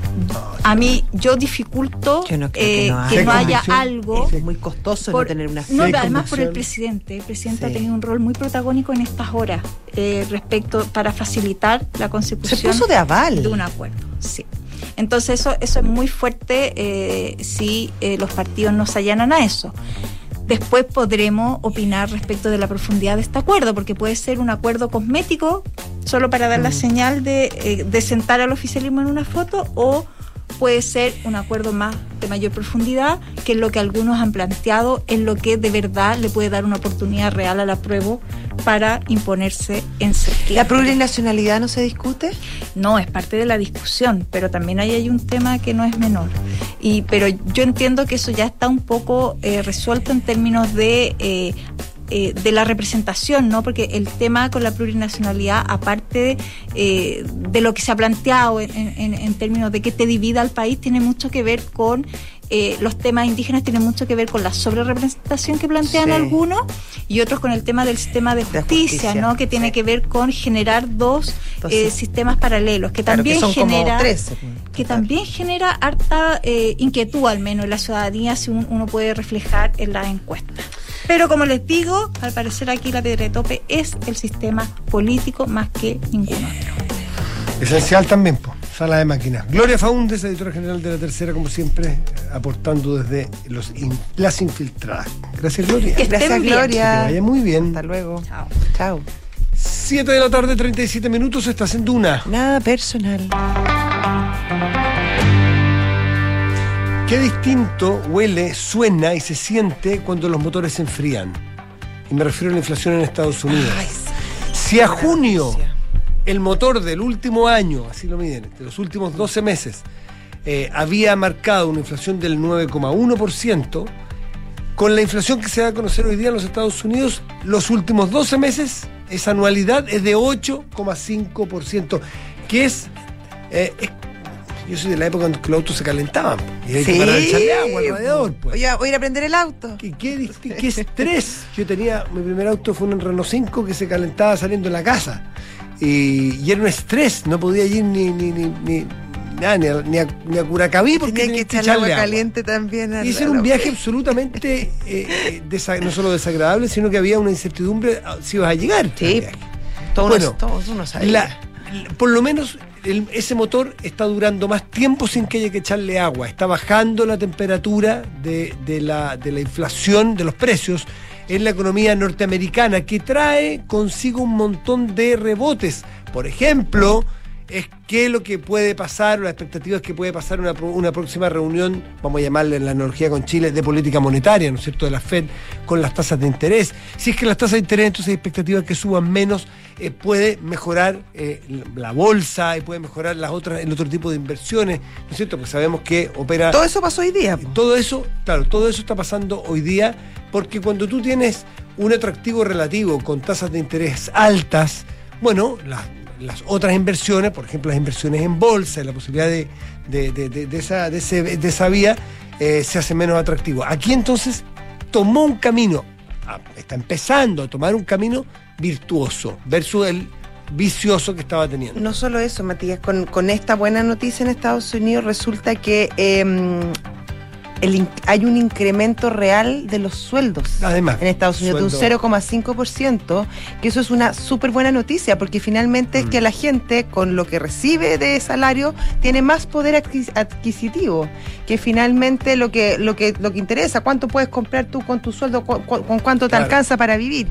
A mí yo dificulto Yo no que eh, no haya. que no ¿Hay haya algo Es muy costoso por- no tener una no, Sí, pero además por el presidente. El presidente ha tenido un rol muy protagónico en estas horas eh, respecto para facilitar la consecución Se puso de aval. de un acuerdo. Sí. Entonces eso, eso es muy fuerte eh, si eh, los partidos no se allanan a eso. Después podremos opinar respecto de la profundidad de este acuerdo, porque puede ser un acuerdo cosmético, solo para dar la señal de, eh, de sentar al oficialismo en una foto, o puede ser un acuerdo más de mayor profundidad, que es lo que algunos han planteado, es lo que de verdad le puede dar una oportunidad real al apruebo para imponerse en septiembre. ¿La plurinacionalidad no se discute? No, es parte de la discusión, pero también ahí hay un tema que no es menor. Y, pero yo entiendo que eso ya está un poco eh, resuelto en términos de, eh, eh, de la representación, ¿no? Porque el tema con la plurinacionalidad, aparte eh, de lo que se ha planteado en, en- en términos de que te divida al país, tiene mucho que ver con eh, los temas indígenas, tienen mucho que ver con la sobrerepresentación que plantean Sí. algunos y otros con el tema del sistema de justicia, justicia, ¿no? Que tiene sí. que ver con generar dos Entonces, eh, sistemas paralelos, que claro, también que genera que también genera harta eh, inquietud al menos en la ciudadanía si un- uno puede reflejar en las encuestas. Pero como les digo, al parecer aquí la piedra de tope es el sistema político más que ninguno otro. Esencial también, po, sala de máquinas. Gloria Faúndez, editora general de la tercera, como siempre, aportando desde los in- las infiltradas. Gracias, Gloria. Que Que Gracias, bien. Gloria. vaya muy bien. Hasta luego. Chao. Chao. 7 de la tarde, 37 minutos, estás en Duna. Nada personal. Qué distinto huele, suena y se siente cuando los motores se enfrían. Y me refiero a la inflación en Estados Unidos. Ay, sí. Si a junio el motor del último año, así lo miden, de los últimos 12 meses, eh, había marcado una inflación del 9,1%, con la inflación que se da a conocer hoy día en los Estados Unidos, los últimos 12 meses, esa anualidad es de 8,5%, que es, eh, es- Yo soy de la época en que los autos se calentaban y hay que parar de echarle agua al radiador. Pues. Oye, voy a ir a prender el auto. ¿Qué, qué, qué estrés? Yo tenía, mi primer auto fue un Renault 5 que se calentaba saliendo de la casa. Y, y era un estrés, no podía ir ni, ni, ni, ni, nada, ni, a, ni, a, ni a Curacaví porque Tenía que echarle agua caliente también. Y ese era un viaje absolutamente, eh, eh, no solo desagradable, sino que había una incertidumbre ah, si ibas a llegar. Sí, viaje. Todo Bueno, todos uno la- por lo menos ese motor está durando más tiempo sin que haya que echarle agua. Está bajando la temperatura de la, de la inflación de los precios en la economía norteamericana, que trae consigo un montón de rebotes. Por ejemplo, es qué es lo que puede pasar, las expectativas que puede pasar una, una próxima reunión, vamos a llamarle en la analogía con Chile, de política monetaria, ¿no es cierto?, de la FED con las tasas de interés. Si es que las tasas de interés, entonces hay expectativas que suban menos, eh, puede mejorar eh, la bolsa y puede mejorar las otras, el otro tipo de inversiones, ¿no es cierto?, porque sabemos que opera... Todo eso pasó hoy día. po. Todo eso, claro, todo eso está pasando hoy día porque cuando tú tienes un atractivo relativo con tasas de interés altas, bueno, las, las otras inversiones, por ejemplo, las inversiones en bolsa, la posibilidad de, de- de- de- esa, de esa vía, eh, se hace menos atractivo. Aquí entonces tomó un camino, ah, está empezando a tomar un camino virtuoso versus el vicioso que estaba teniendo. No solo eso, Matías, con, con esta buena noticia en Estados Unidos resulta que em, el in- hay un incremento real de los sueldos Además, en Estados Unidos de un 0,5%, que eso es una súper buena noticia, porque finalmente es Mm. que la gente con lo que recibe de salario tiene más poder adquis- adquisitivo, que finalmente lo que, lo que, lo que interesa, cuánto puedes comprar tú con tu sueldo, con cuánto te alcanza para vivir.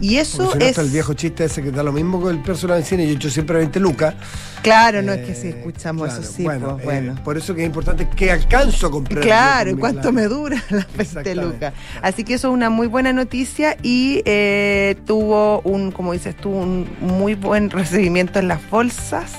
Y eso si no es... está el viejo chiste ese que da lo mismo que el precio de la benzina y yo he hecho siempre 20 lucas. Claro, no es que Eh, si escuchamos claro, eso, sí, bueno, pues, eh, bueno. por eso que es importante que alcanzo a comprar. Claro, ¿y cuánto me dura las 20 Exactamente. lucas? Así que eso es una muy buena noticia y eh, tuvo un, como dices tú, un muy buen recibimiento en las bolsas,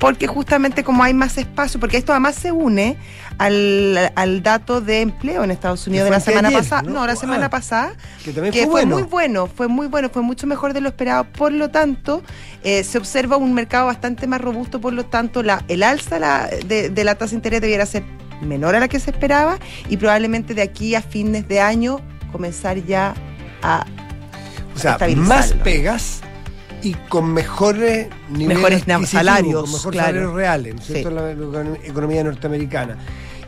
porque justamente como hay más espacio, porque esto además se une al, al dato de empleo en Estados Unidos de la semana pasada. ¿no? No, la Ah, semana pasada Que también que fue bueno. muy bueno, fue muy bueno, fue mucho mejor de lo esperado. Por lo tanto, eh, se observa un mercado bastante más robusto, por lo tanto, la, el alza la- de, de la tasa de interés debiera ser menor a la que se esperaba y probablemente de aquí a fines de año comenzar ya a o sea, más pegas y con mejores niveles Mejores salarios, con mejores claro. salarios reales, ¿no es cierto? La, econom- economía norteamericana.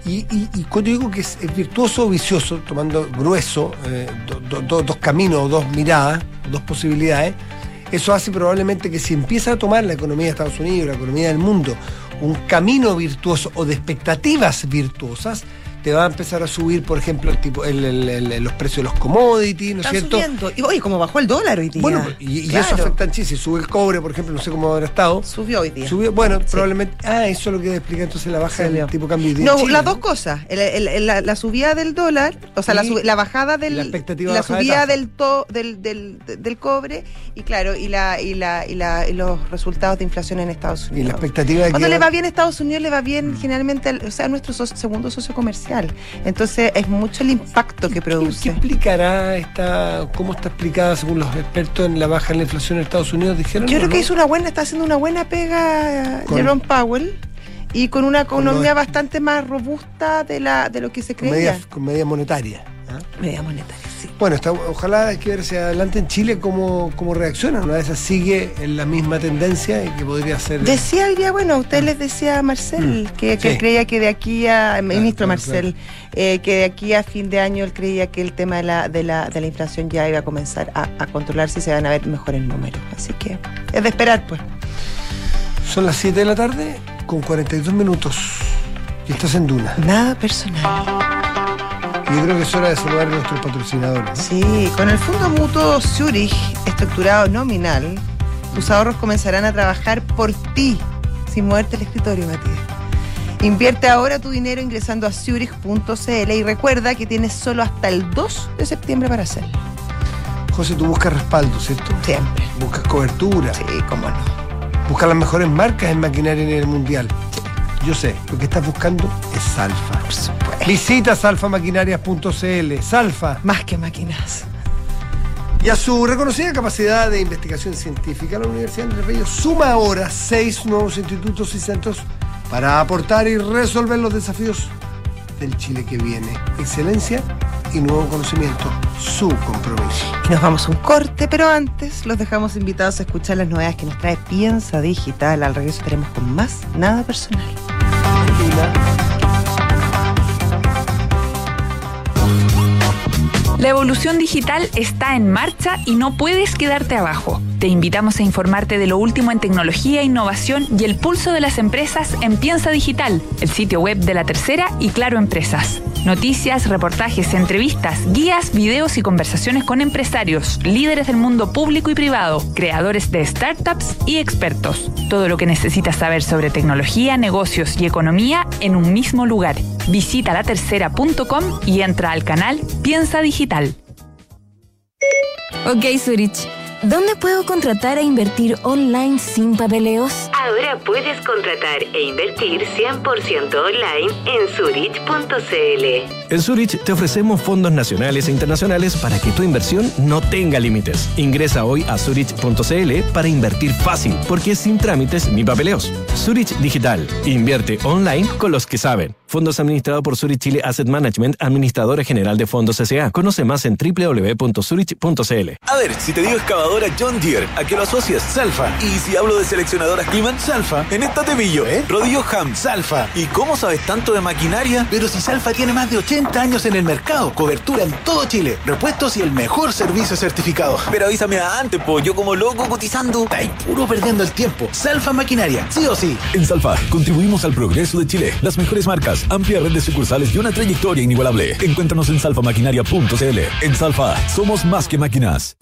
Y, y- y cuando digo que es, virtuoso o vicioso, tomando grueso, eh, do- do- do- dos caminos, dos miradas, dos posibilidades, eso hace probablemente que si empieza a tomar la economía de Estados Unidos, la economía del mundo, un camino virtuoso o de expectativas virtuosas, te va a empezar a subir, por ejemplo, el tipo, el- el- el- los precios de los commodities, ¿no es cierto? subiendo. Y oye, como bajó el dólar hoy día. Bueno, y, y eso afecta en Chile. Si sube el cobre, por ejemplo, no sé cómo habrá estado. Subió hoy día. Subió, bueno, Sí. probablemente. Ah, eso es lo que explica entonces la baja Subió. del tipo de cambio día No, Chile, las ¿no? dos cosas. La, la subida del dólar, o sea, la, Y sub- la bajada del. la expectativa la de subida del, to- del, del, del cobre y, claro, y, la, y, la, y, la, y los resultados de inflación en Estados Y Unidos. la expectativa de Cuando que. le va bien a Estados Unidos, le va bien generalmente, al- o sea, a nuestro socio- segundo socio comercial. Entonces, es mucho el impacto que ¿Qué, produce. qué explicará esta, cómo está explicada según los expertos en la baja en la inflación en Estados Unidos? Dijeron. Yo ¿o creo que hizo una buena, está haciendo una buena pega Con- Jerome Powell y con una Con economía bastante más robusta de la de lo que se con creía. medidas, con medidas monetarias. ¿ah? Media monetaria, sí. Bueno, está, ojalá hay que ver hacia adelante en Chile cómo, cómo reacciona. Una esas sigue en la misma tendencia y que podría ser. Decía hoy día, bueno, a usted les decía a Marcel Mm, que, que sí. creía que de aquí a, ministro claro, Marcel, eh, que de aquí a fin de año él creía que el tema de la, de la, de la inflación ya iba a comenzar a, a controlarse y se van a ver mejores números. Así que es de esperar, pues. Son las 7 de la tarde con 42 minutos. Y estás en Duna. Nada personal. Y yo creo que es hora de saludar a nuestros patrocinadores. ¿no? Sí, con el Fondo Mutuo Zurich, estructurado nominal, tus ahorros comenzarán a trabajar por ti, sin moverte el escritorio, Matías. Invierte ahora tu dinero ingresando a zurich.cl y recuerda que tienes solo hasta el 2 de septiembre para hacerlo. José, tú buscas respaldo, ¿cierto? Siempre. Buscas cobertura. Sí, cómo no. Buscas las mejores marcas en maquinaria a nivel mundial. Yo sé, lo que estás buscando es Salfa. Por supuesto. Visita salfamaquinarias.cl. Salfa. Más que máquinas. Y a su reconocida capacidad de investigación científica, la Universidad Andrés Bello suma ahora seis nuevos institutos y centros para aportar y resolver los desafíos del Chile que viene. Excelencia y nuevo conocimiento, su compromiso. Y nos vamos a un corte, pero antes los dejamos invitados a escuchar las novedades que nos trae Piensa Digital. Al regreso estaremos con más Nada Personal. Peanuts. La evolución digital está en marcha y no puedes quedarte abajo. Te invitamos a informarte de lo último en tecnología, innovación y el pulso de las empresas en Piensa Digital, el sitio web de la tercera y Claro Empresas. Noticias, reportajes, entrevistas, guías, videos y conversaciones con empresarios, líderes del mundo público y privado, creadores de startups y expertos. Todo lo que necesitas saber sobre tecnología, negocios y economía en un mismo lugar. Visita latercera.com y entra al canal Piensa Digital. Ok, Zurich. ¿Dónde puedo contratar e invertir online sin papeleos? Ahora puedes contratar e invertir 100% online en Zurich.cl. En Zurich te ofrecemos fondos nacionales e internacionales para que tu inversión no tenga límites. Ingresa hoy a Zurich.cl para invertir fácil, porque es sin trámites ni papeleos. Zurich Digital. Invierte online con los que saben. Fondos administrados por Zurich Chile Asset Management, administradora general de fondos S.A. Conoce más en www.zurich.cl. A ver, si te digo excavadora John Deere, ¿a qué lo asocias? Salfa. Y si hablo de seleccionadoras Salfa. En esta te pillo, ¿eh? Rodillo Ham, Salfa. ¿Y cómo sabes tanto de maquinaria? Pero si Salfa tiene más de 80 años en el mercado, cobertura en todo Chile, repuestos y el mejor servicio certificado. Pero avísame antes, po, yo como loco cotizando. Está ahí puro perdiendo el tiempo. Salfa Maquinaria, sí o sí. En Salfa, contribuimos al progreso de Chile. Las mejores marcas, amplia red de sucursales y una trayectoria inigualable. Encuéntranos en salfamaquinaria.cl. En Salfa, somos más que máquinas.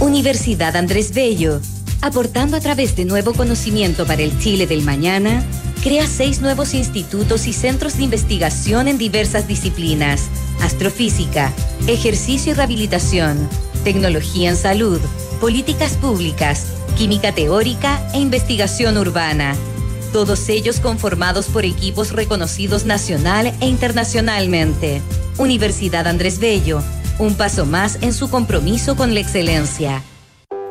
Universidad Andrés Bello, aportando a través de nuevo conocimiento para el Chile del mañana, crea seis nuevos institutos y centros de investigación en diversas disciplinas, astrofísica, ejercicio y rehabilitación, tecnología en salud, políticas públicas, química teórica e investigación urbana. Todos ellos conformados por equipos reconocidos nacional e internacionalmente. Universidad Andrés Bello, un paso más en su compromiso con la excelencia.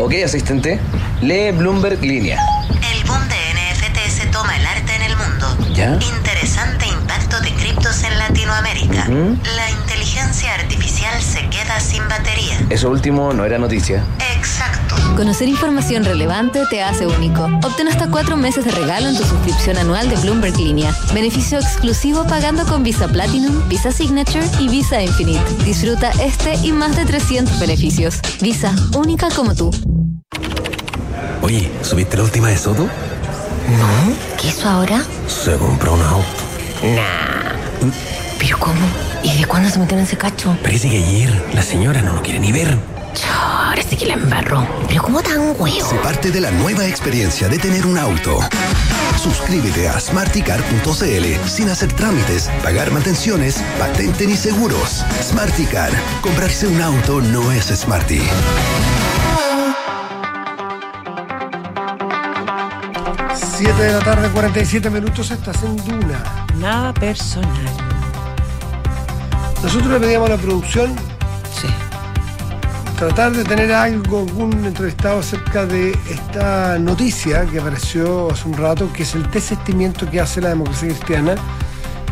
Ok, asistente. Lee Bloomberg Línea. El boom de NFT se toma el arte en el mundo. ¿Ya? Interesante impacto de criptos en Latinoamérica. ¿Mm? La inteligencia artificial se queda sin batería. Eso último no era noticia. Conocer información relevante te hace único. Obtén hasta cuatro meses de regalo en tu suscripción anual de Bloomberg Línea. Beneficio exclusivo pagando con Visa Platinum, Visa Signature y Visa Infinite. Disfruta este y más de 300 beneficios. Visa, única como tú. Oye, ¿subiste la última de Soto? No, ¿qué hizo ahora? Se compró un auto. Nah. ¿Pero cómo? ¿Y de cuándo se metió en ese cacho? Parece que ayer la señora no lo quiere ni ver. Ahora sí que la embarró. ¿Pero cómo tan huevo? Se parte de la nueva experiencia de tener un auto. Suscríbete a smarticar.cl sin hacer trámites, pagar mantenciones, patente ni seguros. Smarticar. Comprarse un auto no es smarty. Siete de la tarde, 47 minutos, estás en Duna. Nada personal. Nosotros le pedíamos a la producción Sí. Tratar de tener algo, algún entrevistado acerca de esta noticia que apareció hace un rato, que es el desistimiento que hace la democracia cristiana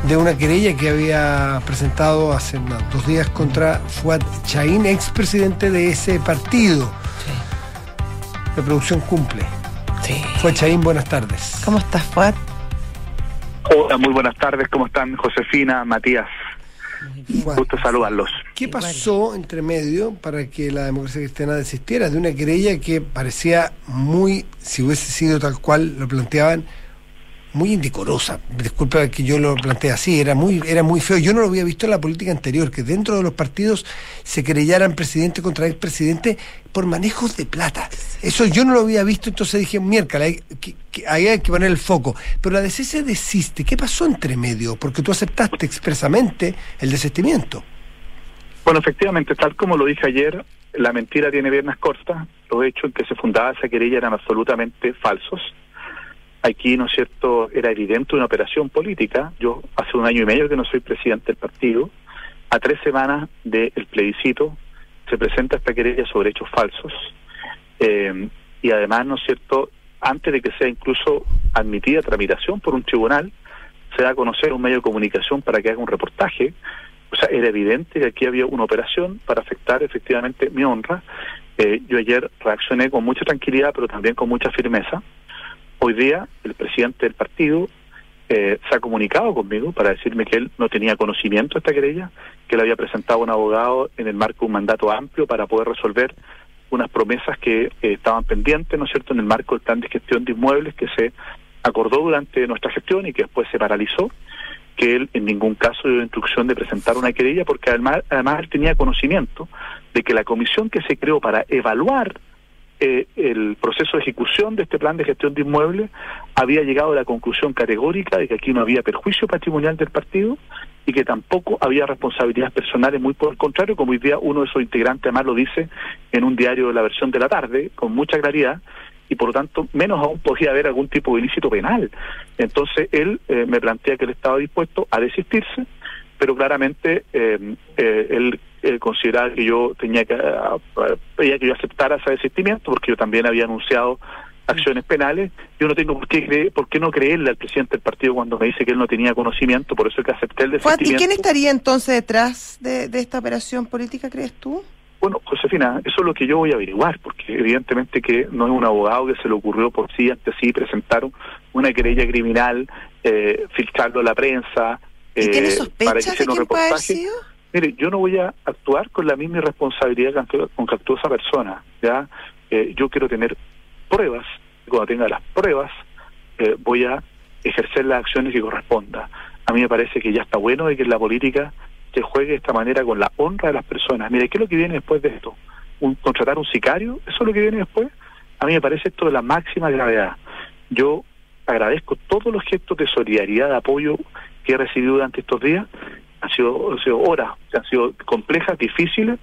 de una querella que había presentado hace no, dos días contra Fuad Chaín, expresidente de ese partido. La producción cumple. Sí. Fuad Chaín, buenas tardes. ¿Cómo estás, Fuad? Hola, muy buenas tardes, ¿cómo están? Josefina, Matías. Gusto saludarlos. ¿Qué pasó entre medio para que la democracia cristiana desistiera de una querella que parecía muy, si hubiese sido tal cual lo planteaban, muy indecorosa. Disculpa que yo lo plantee así, era muy, era muy feo. Yo no lo había visto en la política anterior, que dentro de los partidos se querellaran presidente contra expresidente por manejos de plata. Eso yo no lo había visto, entonces dije, miércoles, ahí hay que poner el foco. Pero la DC se desiste. ¿Qué pasó entre medio? Porque tú aceptaste expresamente el desistimiento. Bueno, efectivamente, tal como lo dije ayer, la mentira tiene piernas cortas. Los hechos en que se fundaba esa querella eran absolutamente falsos. Aquí, ¿no es cierto?, era evidente una operación política. Yo hace un año y medio que no soy presidente del partido. A tres semanas del plebiscito se presenta esta querella sobre hechos falsos. Eh, y además, ¿no es cierto?, antes de que sea incluso admitida tramitación por un tribunal, se da a conocer un medio de comunicación para que haga un reportaje. O sea, era evidente que aquí había una operación para afectar efectivamente mi honra. Eh, yo ayer reaccioné con mucha tranquilidad, pero también con mucha firmeza. Hoy día el presidente del partido eh, se ha comunicado conmigo para decirme que él no tenía conocimiento de esta querella, que él había presentado un abogado en el marco de un mandato amplio para poder resolver unas promesas que eh, estaban pendientes, ¿no es cierto?, en el marco del plan de gestión de inmuebles que se acordó durante nuestra gestión y que después se paralizó, que él en ningún caso dio instrucción de presentar una querella porque además, además él tenía conocimiento de que la comisión que se creó para evaluar eh, el proceso de ejecución de este plan de gestión de inmuebles había llegado a la conclusión categórica de que aquí no había perjuicio patrimonial del partido y que tampoco había responsabilidades personales, muy por el contrario, como hoy día uno de sus integrantes además lo dice en un diario de la versión de la tarde, con mucha claridad, y por lo tanto menos aún podía haber algún tipo de ilícito penal. Entonces él eh, me plantea que él estaba dispuesto a desistirse, pero claramente eh, eh, él eh, consideraba que yo tenía que, ah, pedía que yo aceptara ese desistimiento porque yo también había anunciado acciones penales. Yo no tengo por qué creer, por qué no creerle al presidente del partido cuando me dice que él no tenía conocimiento, por eso es que acepté el Juan, ¿y desistimiento. quién estaría entonces detrás de, de esta operación política, crees tú? Bueno, Josefina, eso es lo que yo voy a averiguar, porque evidentemente que no es un abogado que se le ocurrió por sí, antes sí presentaron una querella criminal, eh, filtrarlo a la prensa, ¿Y eh, para que sospechas de quién puede haber reportaje. sido? Mire, yo no voy a actuar con la misma irresponsabilidad con que actúa esa persona, ¿ya? Eh, yo quiero tener pruebas, y cuando tenga las pruebas, eh, voy a ejercer las acciones que corresponda. A mí me parece que ya está bueno de que en la política se juegue de esta manera con la honra de las personas. Mire, ¿qué es lo que viene después de esto? ¿Un, ¿Contratar un sicario? ¿Eso es lo que viene después? A mí me parece esto de la máxima gravedad. Yo agradezco todos los gestos de solidaridad, de apoyo que he recibido durante estos días. Han sido, han sido horas, han sido complejas, difíciles.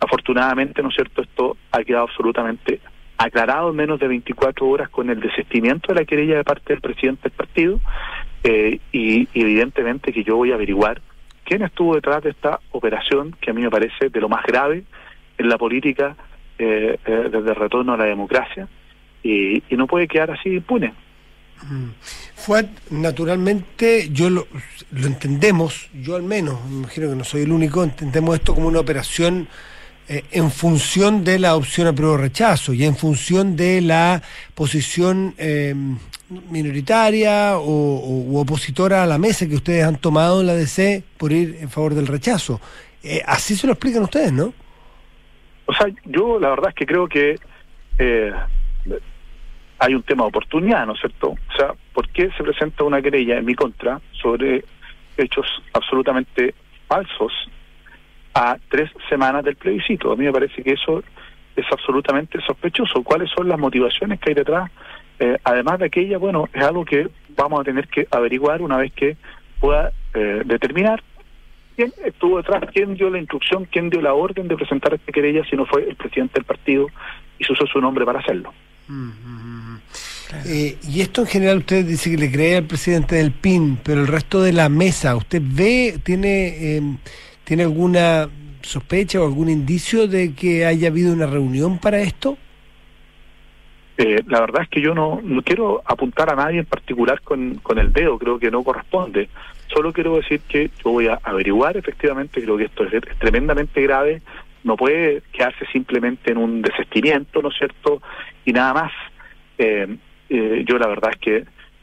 Afortunadamente, ¿no es cierto?, esto ha quedado absolutamente aclarado en menos de 24 horas con el desistimiento de la querella de parte del presidente del partido eh, y, evidentemente que yo voy a averiguar quién estuvo detrás de esta operación que a mí me parece de lo más grave en la política eh, eh, desde el retorno a la democracia y, y no puede quedar así impune. Fuad, naturalmente, yo lo, entendemos, yo al menos, me imagino que no soy el único, entendemos esto como una operación eh, en función de la opción a prueba rechazo y en función de la posición eh, minoritaria o, o- u opositora a la mesa que ustedes han tomado en la DC por ir en favor del rechazo. Eh, así se lo explican ustedes, ¿no? O sea, yo la verdad es que creo que eh, hay un tema de oportunidad, ¿no es cierto? O sea, ¿por qué se presenta una querella en mi contra sobre hechos absolutamente falsos a tres semanas del plebiscito? A mí me parece que eso es absolutamente sospechoso. ¿Cuáles son las motivaciones que hay detrás? Eh, además de aquella, bueno, es algo que vamos a tener que averiguar una vez que pueda eh, determinar quién estuvo detrás, quién dio la instrucción, quién dio la orden de presentar esta querella, si no fue el presidente del partido y se usó su nombre para hacerlo. Eh, y esto en general usted dice que le cree al presidente del PIN, pero el resto de la mesa, ¿usted ve, tiene, eh, tiene alguna sospecha o algún indicio de que haya habido una reunión para esto? Eh, la verdad es que yo no, no quiero apuntar a nadie en particular con, con el dedo, creo que no corresponde. Solo quiero decir que yo voy a averiguar efectivamente, creo que esto es, es tremendamente grave, no puede quedarse simplemente en un desistimiento, ¿no es cierto? Y nada más. Eh, eh, yo la verdad es que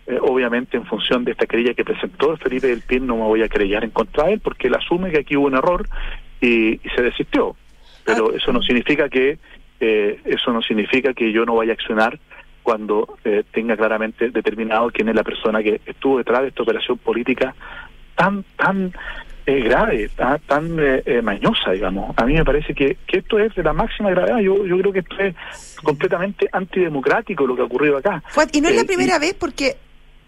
eh, obviamente en función de esta querella que presentó Felipe del Pin no me voy a querellar en contra de él porque él asume que aquí hubo un error y, y se desistió. Pero eso no significa que eh, eso no significa que yo no vaya a accionar cuando eh, tenga claramente determinado quién es la persona que estuvo detrás de esta operación política tan tan eh, grave, tan, tan eh, eh, mañosa, digamos. A mí me parece que, que esto es de la máxima gravedad. Yo, yo creo que esto es completamente antidemocrático lo que ha ocurrido acá. Y no es la Eh, primera vez porque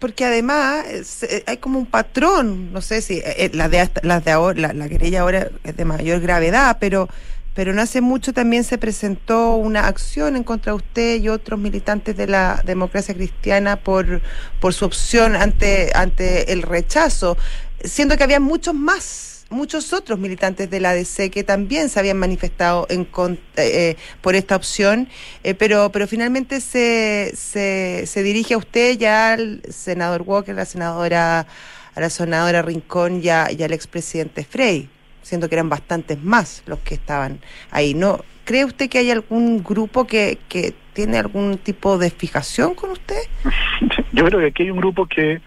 porque además se- hay como un patrón, no sé si eh, la de hasta- las de ahora, la, la querella ahora es de mayor gravedad, pero pero no hace mucho también se presentó una acción en contra de usted y otros militantes de la democracia cristiana por por su opción ante ante el rechazo, siendo que había muchos más muchos otros militantes de la ADC que también se habían manifestado en eh, eh, por esta opción, eh, pero pero finalmente se, se, se dirige a usted ya al senador Walker, la senadora a la senadora Rincón y, a- y al expresidente Frey, siendo que eran bastantes más los que estaban ahí. ¿No cree usted que hay algún grupo que, que tiene algún tipo de fijación con usted? Yo creo que aquí hay un grupo que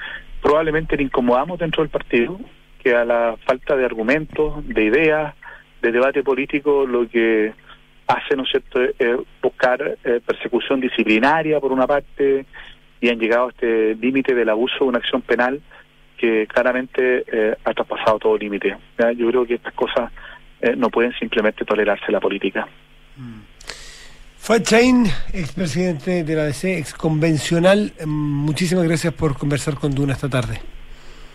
probablemente le incomodamos dentro del partido, que a la falta de argumentos, de ideas, de debate político, lo que hace, ¿no es cierto?, es buscar eh, persecución disciplinaria por una parte y han llegado a este límite del abuso de una acción penal que claramente eh, ha traspasado todo límite. Yo creo que estas cosas eh, no pueden simplemente tolerarse la política. Fuad Chain, expresidente de la DC, ex convencional, mm, muchísimas gracias por conversar con Duna esta tarde.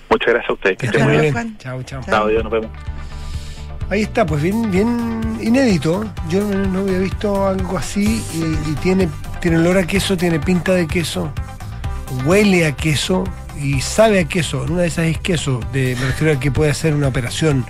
Muchas gracias a ustedes. Que esté estén muy bien. bien. Chao, chao. Chao, Dios, nos vemos. Ahí está, pues bien, bien inédito. Yo no, había visto algo así y, y tiene, tiene olor a queso, tiene pinta de queso, huele a queso y sabe a queso. Una de esas es queso, de, me refiero a que puede hacer una operación.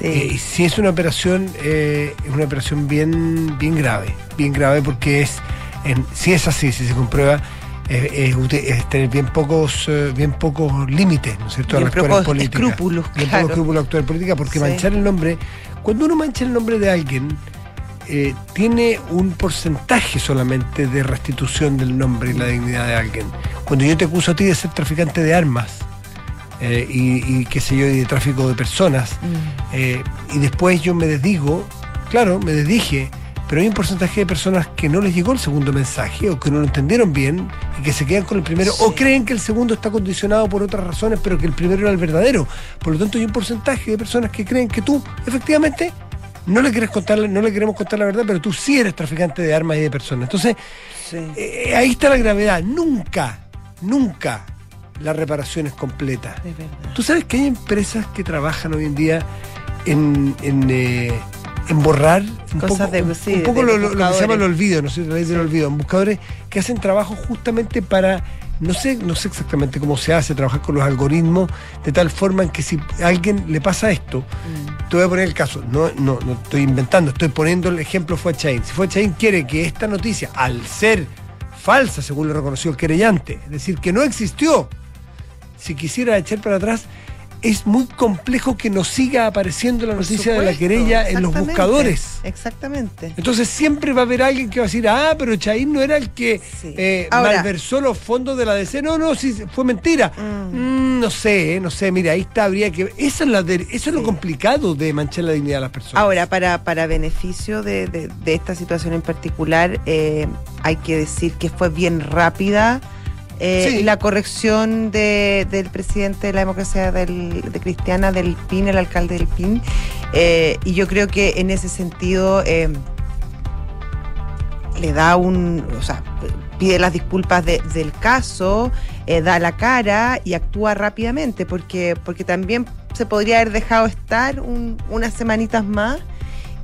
Eh, y si es una operación, eh, es una operación bien, bien grave, bien grave porque es, en- si es así, si se comprueba, eh, es, es tener bien pocos, eh, bien pocos límites, ¿no es cierto? Bien en pocos política. escrúpulos, Bien claro. pocos escrúpulos al actuar en política, porque Sí. manchar el nombre, cuando uno mancha el nombre de alguien, eh, tiene un porcentaje solamente de restitución del nombre y la dignidad de alguien. Cuando yo te acuso a ti de ser traficante de armas, eh, y, y qué sé yo, y de tráfico de personas, eh, y después yo me desdigo, claro, me desdije, pero hay un porcentaje de personas que no les llegó el segundo mensaje o que no lo entendieron bien y que se quedan con el primero o creen que el segundo está condicionado por otras razones, pero que el primero era el verdadero. Por lo tanto, hay un porcentaje de personas que creen que tú, efectivamente, no le quieres contar, no le queremos contar la verdad, pero tú sí eres traficante de armas y de personas. Entonces, eh, ahí está la gravedad. Nunca, nunca la reparación es completa. Tú sabes que hay empresas que trabajan hoy en día en, en, eh, en borrar un Cosas poco, de- un- sí, un poco de lo, que se llama el olvido, no sé, la ley del olvido, en buscadores que hacen trabajo justamente para no sé, no sé exactamente cómo se hace trabajar con los algoritmos de tal forma en que si a alguien le pasa esto, te voy a poner el caso, no, no, no estoy inventando, estoy poniendo el ejemplo fue Chain. Si fue Chain quiere que esta noticia, al ser falsa, según lo reconoció el querellante, es decir, que no existió, si quisiera echar para atrás, es muy complejo que nos siga apareciendo la noticia de la querella en los buscadores. Exactamente. Entonces siempre va a haber alguien que va a decir, ah, pero Chaín no era el que eh, Ahora- malversó los fondos de la DC. No, no, sí, fue mentira. Mm, no sé, eh, no sé, mira, ahí está, habría que... Eso es, la de- eso es lo complicado de manchar la dignidad de las personas. Ahora, para, para beneficio de, de- de esta situación en particular, eh, hay que decir que fue bien rápida eh, Sí. la corrección de- del presidente de la democracia del- de cristiana del PIN, el alcalde del PIN. eh, y yo creo que en ese sentido eh, le da un, o sea, pide las disculpas de- del caso, eh, da la cara y actúa rápidamente, porque, porque también se podría haber dejado estar un- unas semanitas más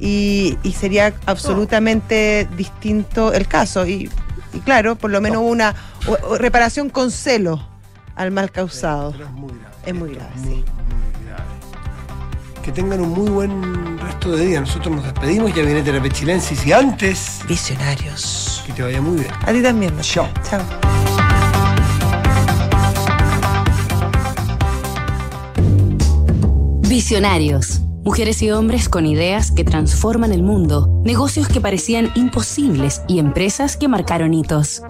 y, y sería absolutamente distinto el caso. Y, y claro, por lo menos una o- o reparación con celo al mal causado. es muy grave. Es muy grave, Muy, muy grave. Que tengan un muy buen resto de día. Nosotros nos despedimos, ya viene Terapia Chilensis y antes... Visionarios. Que te vaya muy bien. A ti también. Chao. Chao. Visionarios. Mujeres y hombres con ideas que transforman el mundo, negocios que parecían imposibles y empresas que marcaron hitos.